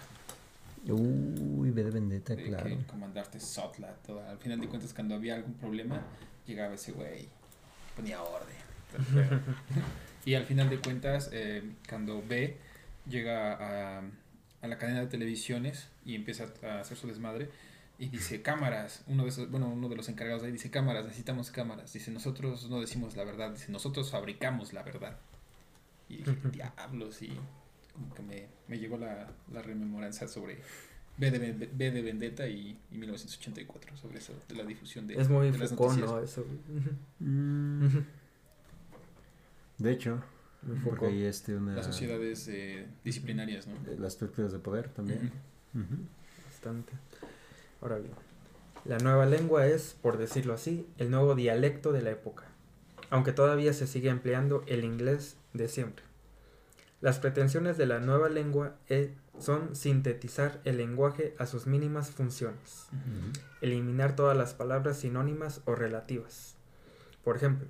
Uy, ve de vendetta, de claro. que comandarte Sotla, todo. al final de cuentas cuando había algún problema llegaba ese güey, ponía orden. [LAUGHS] y al final de cuentas eh, cuando B llega a, a la cadena de televisiones y empieza a hacer su desmadre y dice cámaras, uno de esos, bueno, uno de los encargados ahí dice cámaras, necesitamos cámaras, dice nosotros no decimos la verdad, dice nosotros fabricamos la verdad. Y dije, [LAUGHS] diablos, y como que me, me llegó la, la rememoranza sobre B de, B de Vendetta y, y 1984, sobre eso, de la difusión de, Es muy de las Foucault, noticias. ¿no? Eso. Mm, de hecho, porque hay este una... Las sociedades eh, disciplinarias, ¿no? Las estructuras de poder también. Bastante. Ahora bien, la nueva lengua es, por decirlo así, el nuevo dialecto de la época, aunque todavía se sigue empleando el inglés de siempre. Las pretensiones de la nueva lengua eh, son sintetizar el lenguaje a sus mínimas funciones, eliminar todas las palabras sinónimas o relativas. Por ejemplo,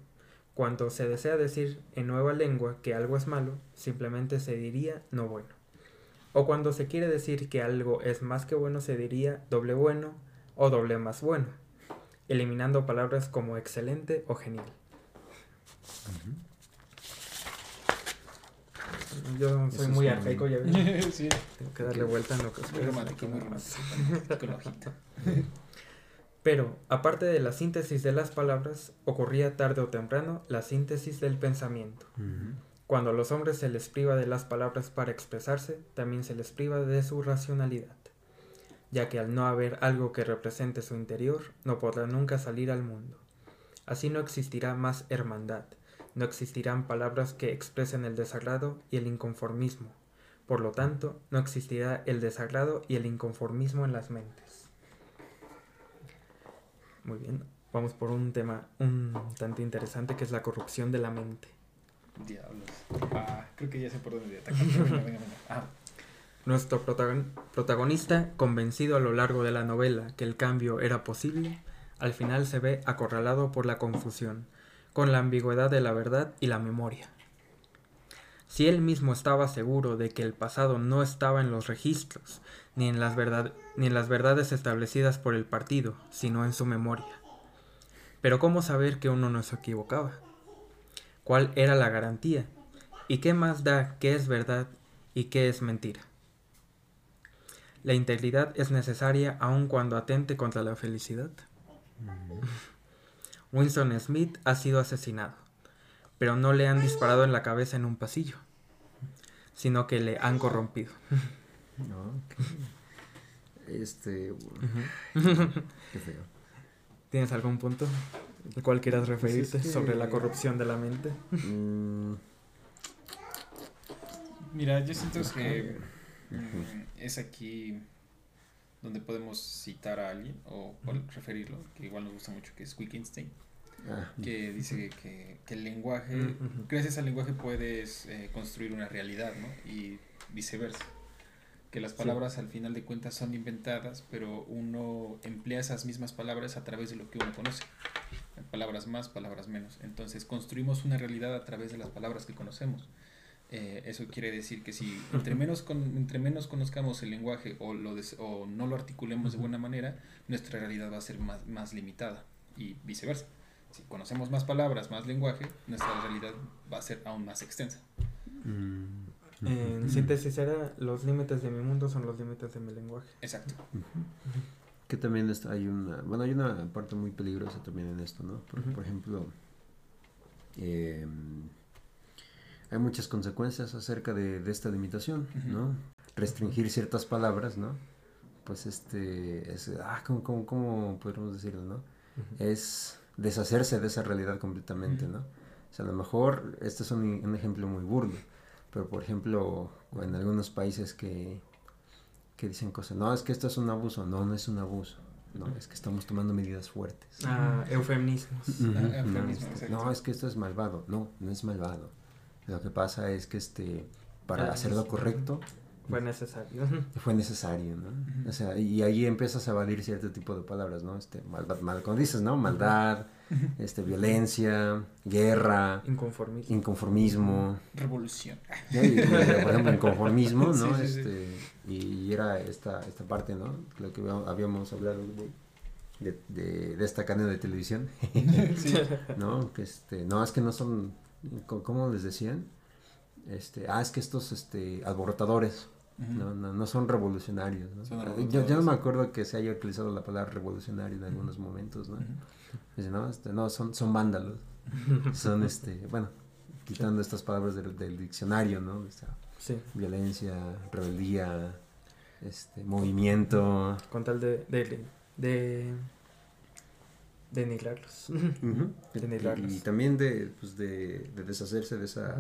cuando se desea decir en nueva lengua que algo es malo, simplemente se diría no bueno. O cuando se quiere decir que algo es más que bueno, se diría doble bueno o doble más bueno, eliminando palabras como excelente o genial. Yo soy Eso muy arcaico, ya ves. [LAUGHS] sí, Tengo que darle vuelta en lo que muy romántico, romántico. [LAUGHS] Pero, aparte de la síntesis de las palabras, ocurría tarde o temprano la síntesis del pensamiento. Cuando a los hombres se les priva de las palabras para expresarse, también se les priva de su racionalidad, ya que al no haber algo que represente su interior, no podrá nunca salir al mundo. Así no existirá más hermandad, no existirán palabras que expresen el desagrado y el inconformismo. Por lo tanto, no existirá el desagrado y el inconformismo en las mentes. Muy bien, vamos por un tema un tanto interesante que es la corrupción de la mente. Diablos. Ah, creo que ya sé por dónde atacar. Venga, venga, venga. Ah. Nuestro protagon- protagonista, convencido a lo largo de la novela que el cambio era posible, al final se ve acorralado por la confusión, con la ambigüedad de la verdad y la memoria. Si él mismo estaba seguro de que el pasado no estaba en los registros, ni en las, verdades establecidas por el partido, sino en su memoria. Pero ¿cómo saber que uno no se equivocaba? ¿Cuál era la garantía? ¿Y qué más da qué es verdad y qué es mentira? La integridad es necesaria aun cuando atente contra la felicidad. Winston Smith ha sido asesinado, pero no le han disparado en la cabeza en un pasillo, sino que le han corrompido. No, ok. Este. Qué feo. ¿Tienes algún punto al cual quieras referirte Pues que- sobre la corrupción de la mente? Mm, Mira, yo siento que mm, es aquí donde podemos citar a alguien o, referirlo, que igual nos gusta mucho, que es Wittgenstein, ah, que dice que, que el lenguaje, gracias al lenguaje puedes eh, construir una realidad, ¿no? Y viceversa. Que las Sí. palabras al final de cuentas son inventadas, pero uno emplea esas mismas palabras a través de lo que uno conoce. Palabras más, palabras menos. Entonces construimos una realidad a través de las palabras que conocemos. Eh, eso quiere decir que si entre menos, con, entre menos conozcamos el lenguaje o, lo des- o no lo articulemos de buena manera, nuestra realidad va a ser más, más limitada y viceversa. Si conocemos más palabras, más lenguaje, nuestra realidad va a ser aún más extensa. mm, En síntesis era, los límites de mi mundo son los límites de mi lenguaje. Exacto. Que también está, hay una, bueno, hay una parte muy peligrosa también en esto, ¿no? Porque, Ujú. por ejemplo, eh, hay muchas consecuencias acerca de, de esta limitación. ¿no? Restringir ciertas palabras, ¿no? Pues este, es, ah, ¿cómo, cómo, cómo podríamos decirlo, no? Es deshacerse de esa realidad completamente. ¿no? O sea, a lo mejor, este es un, un ejemplo muy burdo, pero por ejemplo, en algunos países que, que dicen cosas, no, es que esto es un abuso, no, no es un abuso, no, es que estamos tomando medidas fuertes. Ah, eufemismos. Ah, eufemismo, no, es que esto es malvado, no, no es malvado. Lo que pasa es que este, para Ah, hacer lo sí. correcto Fue necesario. [LAUGHS] fue necesario, ¿no? Ujú. O sea, y ahí empiezas a evadir cierto tipo de palabras, ¿no? Este, maldad, mal, como dices, ¿no? Maldad, este, violencia, guerra, Inconformismo. inconformismo, Revolución. ¿no? Y, por ejemplo, inconformismo, ¿no? [LAUGHS] Sí, sí, sí. este, y era esta, esta parte, ¿no? Lo que habíamos- hablado de, de, de, de esta cadena de televisión, [LAUGHS] Sí. ¿no? Que este, no, es que no son, ¿cómo les decían? Este, ah, es que estos este, alborotadores, no, no, no son revolucionarios. ¿no? Son. Yo, yo no me acuerdo que se haya utilizado la palabra revolucionario en algunos momentos, ¿no? Dice, no, este, no, son, son vándalos. [LAUGHS] Son, este, bueno, quitando estas palabras del, del diccionario, ¿no? O sea, Sí, violencia, rebeldía, este, movimiento. con tal de, de, de denigrarlos. Ujú. Denigrarlos. Y, y también de, pues, de, de deshacerse de esa,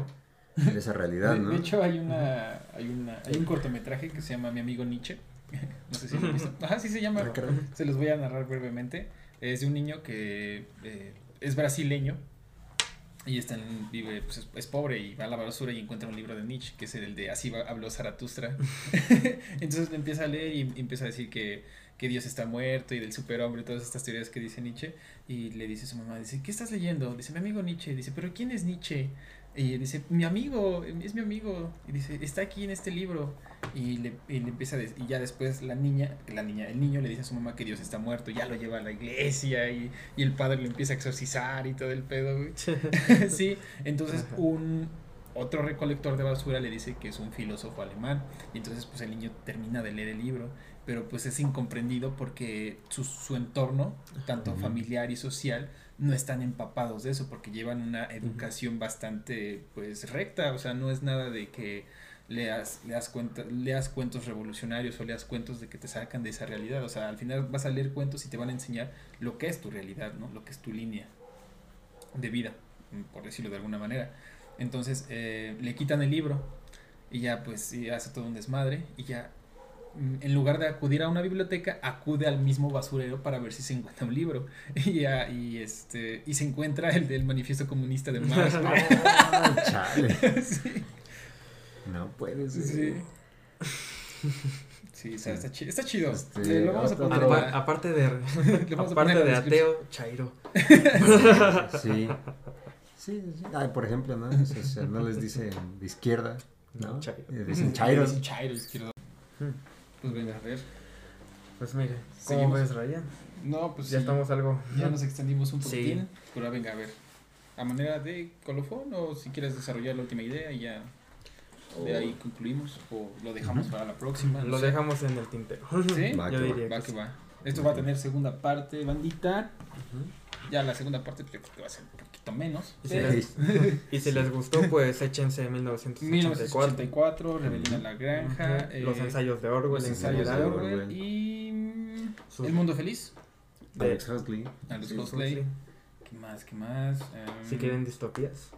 de esa realidad, De, ¿no? de hecho, hay una, hay una, hay un cortometraje que se llama Mi amigo Nietzsche. [LAUGHS] No sé si lo han visto. Ajá, sí se llama. Ah. Se los voy a narrar brevemente. Es de un niño que eh, es brasileño y está en- vive, pues, es, es pobre y va a la basura y encuentra un libro de Nietzsche, que es el de Así va- habló Zaratustra. [LAUGHS] [LAUGHS] Entonces empieza a leer y empieza a decir que, que Dios está muerto y del superhombre, todas estas teorías que dice Nietzsche. Y le dice a su mamá, dice, ¿qué estás leyendo? Dice, mi amigo Nietzsche. Dice, ¿pero quién es Nietzsche? Y dice, mi amigo, es mi amigo. Y dice, está aquí en este libro. Y le, y le empieza a decir, y ya después la niña, la niña, el niño le dice a su mamá que Dios está muerto, ya lo lleva a la iglesia y, y el padre lo empieza a exorcizar y todo el pedo, güey. sí, [LAUGHS] entonces Ajá. un, otro recolector de basura le dice que es un filósofo alemán. Y entonces pues el niño termina de leer el libro, pero pues es incomprendido porque su, su entorno, tanto familiar y social, no están empapados de eso porque llevan una educación bastante pues recta, o sea, no es nada de que leas, leas, cuenta, leas cuentos revolucionarios o leas cuentos de que te sacan de esa realidad, o sea, al final vas a leer cuentos y te van a enseñar lo que es tu realidad, ¿no? Lo que es tu línea de vida, por decirlo de alguna manera. Entonces eh, le quitan el libro y ya pues hace todo un desmadre y ya en lugar de acudir a una biblioteca acude al mismo basurero para ver si se encuentra un libro [LAUGHS] y ya y este y se encuentra el del manifiesto comunista de Marx ¿no? [LAUGHS] Ah, chale. [LAUGHS] sí, No puede ser. sí. Sí, o sea, está chido. Está chido. Este, Eh, lo vamos a poner. a- aparte de, aparte poner de ateo, Chairo. Sí. Sí, sí. Ay, por ejemplo, ¿no? O sea, no les dicen de izquierda, ¿no? Chairo. Eh, Dicen Le chairos. dicen chairo izquierdo. Hmm. Pues venga, a ver. Pues mire, ¿cómo Seguimos. ves, Ryan? No, pues ya sí, estamos algo. Ya nos extendimos un Sí. poquitín. Pero venga, a ver. A manera de colofón o si quieres desarrollar la última idea y ya de ahí concluimos o lo dejamos para la próxima. no Lo sé. dejamos en el tintero. ¿Sí? [LAUGHS] Va Yo que va. diría Va que que sí. va. Esto va a tener segunda parte, bandita. Ujú. Ya la segunda parte pues, yo creo que va a ser un poquito menos. Y si, les, y si les gustó, pues échense 1984. 1984, Rebelión en la Granja. Los eh, ensayos de Orwell los en ensayos de. Orwell. Orwell y Sus- El Mundo Feliz. de- Alex Huxley. Sí, Huxley. sí. ¿Qué más? ¿Qué más? Em, Si quieren distopías.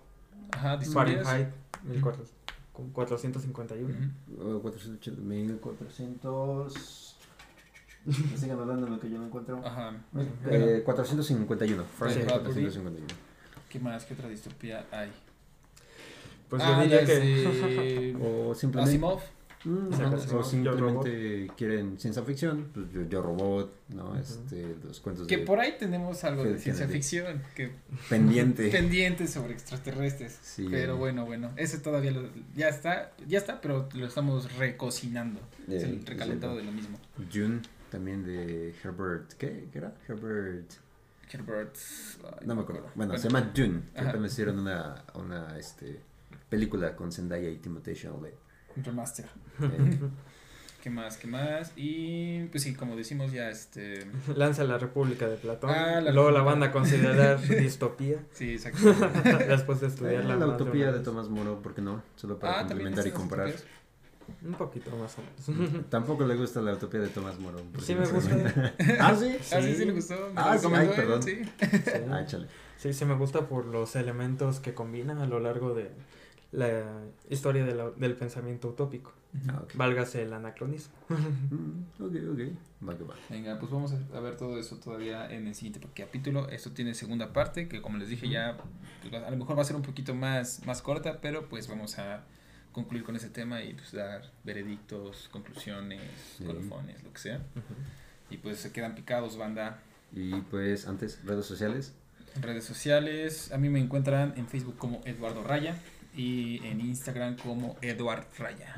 Ajá, distopías. Fahrenheit 1451. Ujú. Oh, 480, 1400. Me sigan hablando de lo que yo no encuentro. Ajá. Eh, 451. Fahrenheit Sí. 451. ¿Qué más? ¿Qué otra distopía hay? Pues ah, diría que. de [LAUGHS] O simplemente. Asimov. Mm, ajá, o simplemente quieren ciencia ficción. Pues yo, yo robot, ¿no? Ujú. Este, los cuentos Que de por ahí tenemos algo de Fred ciencia Kennedy. ficción. Que pendiente. [LAUGHS] pendientes sobre extraterrestres. Sí. Pero bueno, bueno. Ese todavía lo- ya está. Ya está, pero lo estamos recocinando. es el recalentado de lo mismo. June, también de Herbert. ¿Qué, ¿Qué era? Herbert. Herbert. ay, No me acuerdo. Bueno, se llama June. Que también hicieron una, una este, película con Zendaya y Timothée Chalamet. Un remaster. Eh, [LAUGHS] ¿Qué más? ¿Qué más? Y pues sí, como decimos ya, este... Lanza la República de Platón. Ah, la Luego la van a considerar [LAUGHS] distopía. Sí, exacto. [LAUGHS] Después de estudiar eh, la utopía de. Tomás Moro, ¿por qué no? Solo para ah, complementar y comparar. Un poquito más o menos. [LAUGHS] Tampoco le gusta la utopía de Tomás por Sí me gusta. [LAUGHS] ah, [LAUGHS] sí. Ah, sí, sí le gustó. Me Ah, sí, ay, perdón. sí. Sí. Ah, échale. Sí, sí me gusta por los elementos que combina a lo largo de la historia de la- del pensamiento utópico. Ah, ok. Válgase el anacronismo. Mm, ok, ok. Va que va. Venga, pues vamos a ver todo eso todavía en el siguiente capítulo. Esto tiene segunda parte, que como les dije ya, pues, a lo mejor va a ser un poquito más, más corta, pero pues vamos a concluir con ese tema y pues dar veredictos, conclusiones, Sí. colofones, lo que sea. Y pues se quedan picados, banda. Y pues antes, redes sociales. Redes sociales, a mí me encuentran en Facebook como Eduardo Raya y en Instagram como Eduard Raya.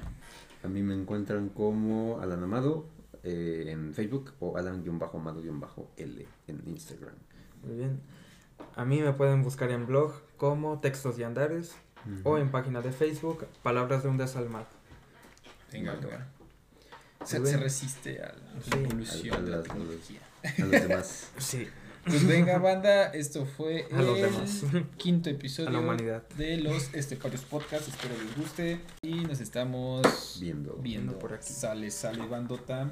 A mí me encuentran como Alan Amado eh, en Facebook o Alan-Amado-L en Instagram. Muy bien. A mí me pueden buscar en blog como Textos y Andares o en página de Facebook Palabras de un Desalmado. Venga, venga. Se, bien. resiste a la Sí. evolución A- a de la las- tecnología. A los demás. [LAUGHS] Sí, Pues venga, banda, esto fue a los el demás. [LAUGHS] quinto episodio A la humanidad. de los Esteparios Podcast. Espero les guste y nos estamos Viendo. viendo por aquí. Sale, sale, bandota.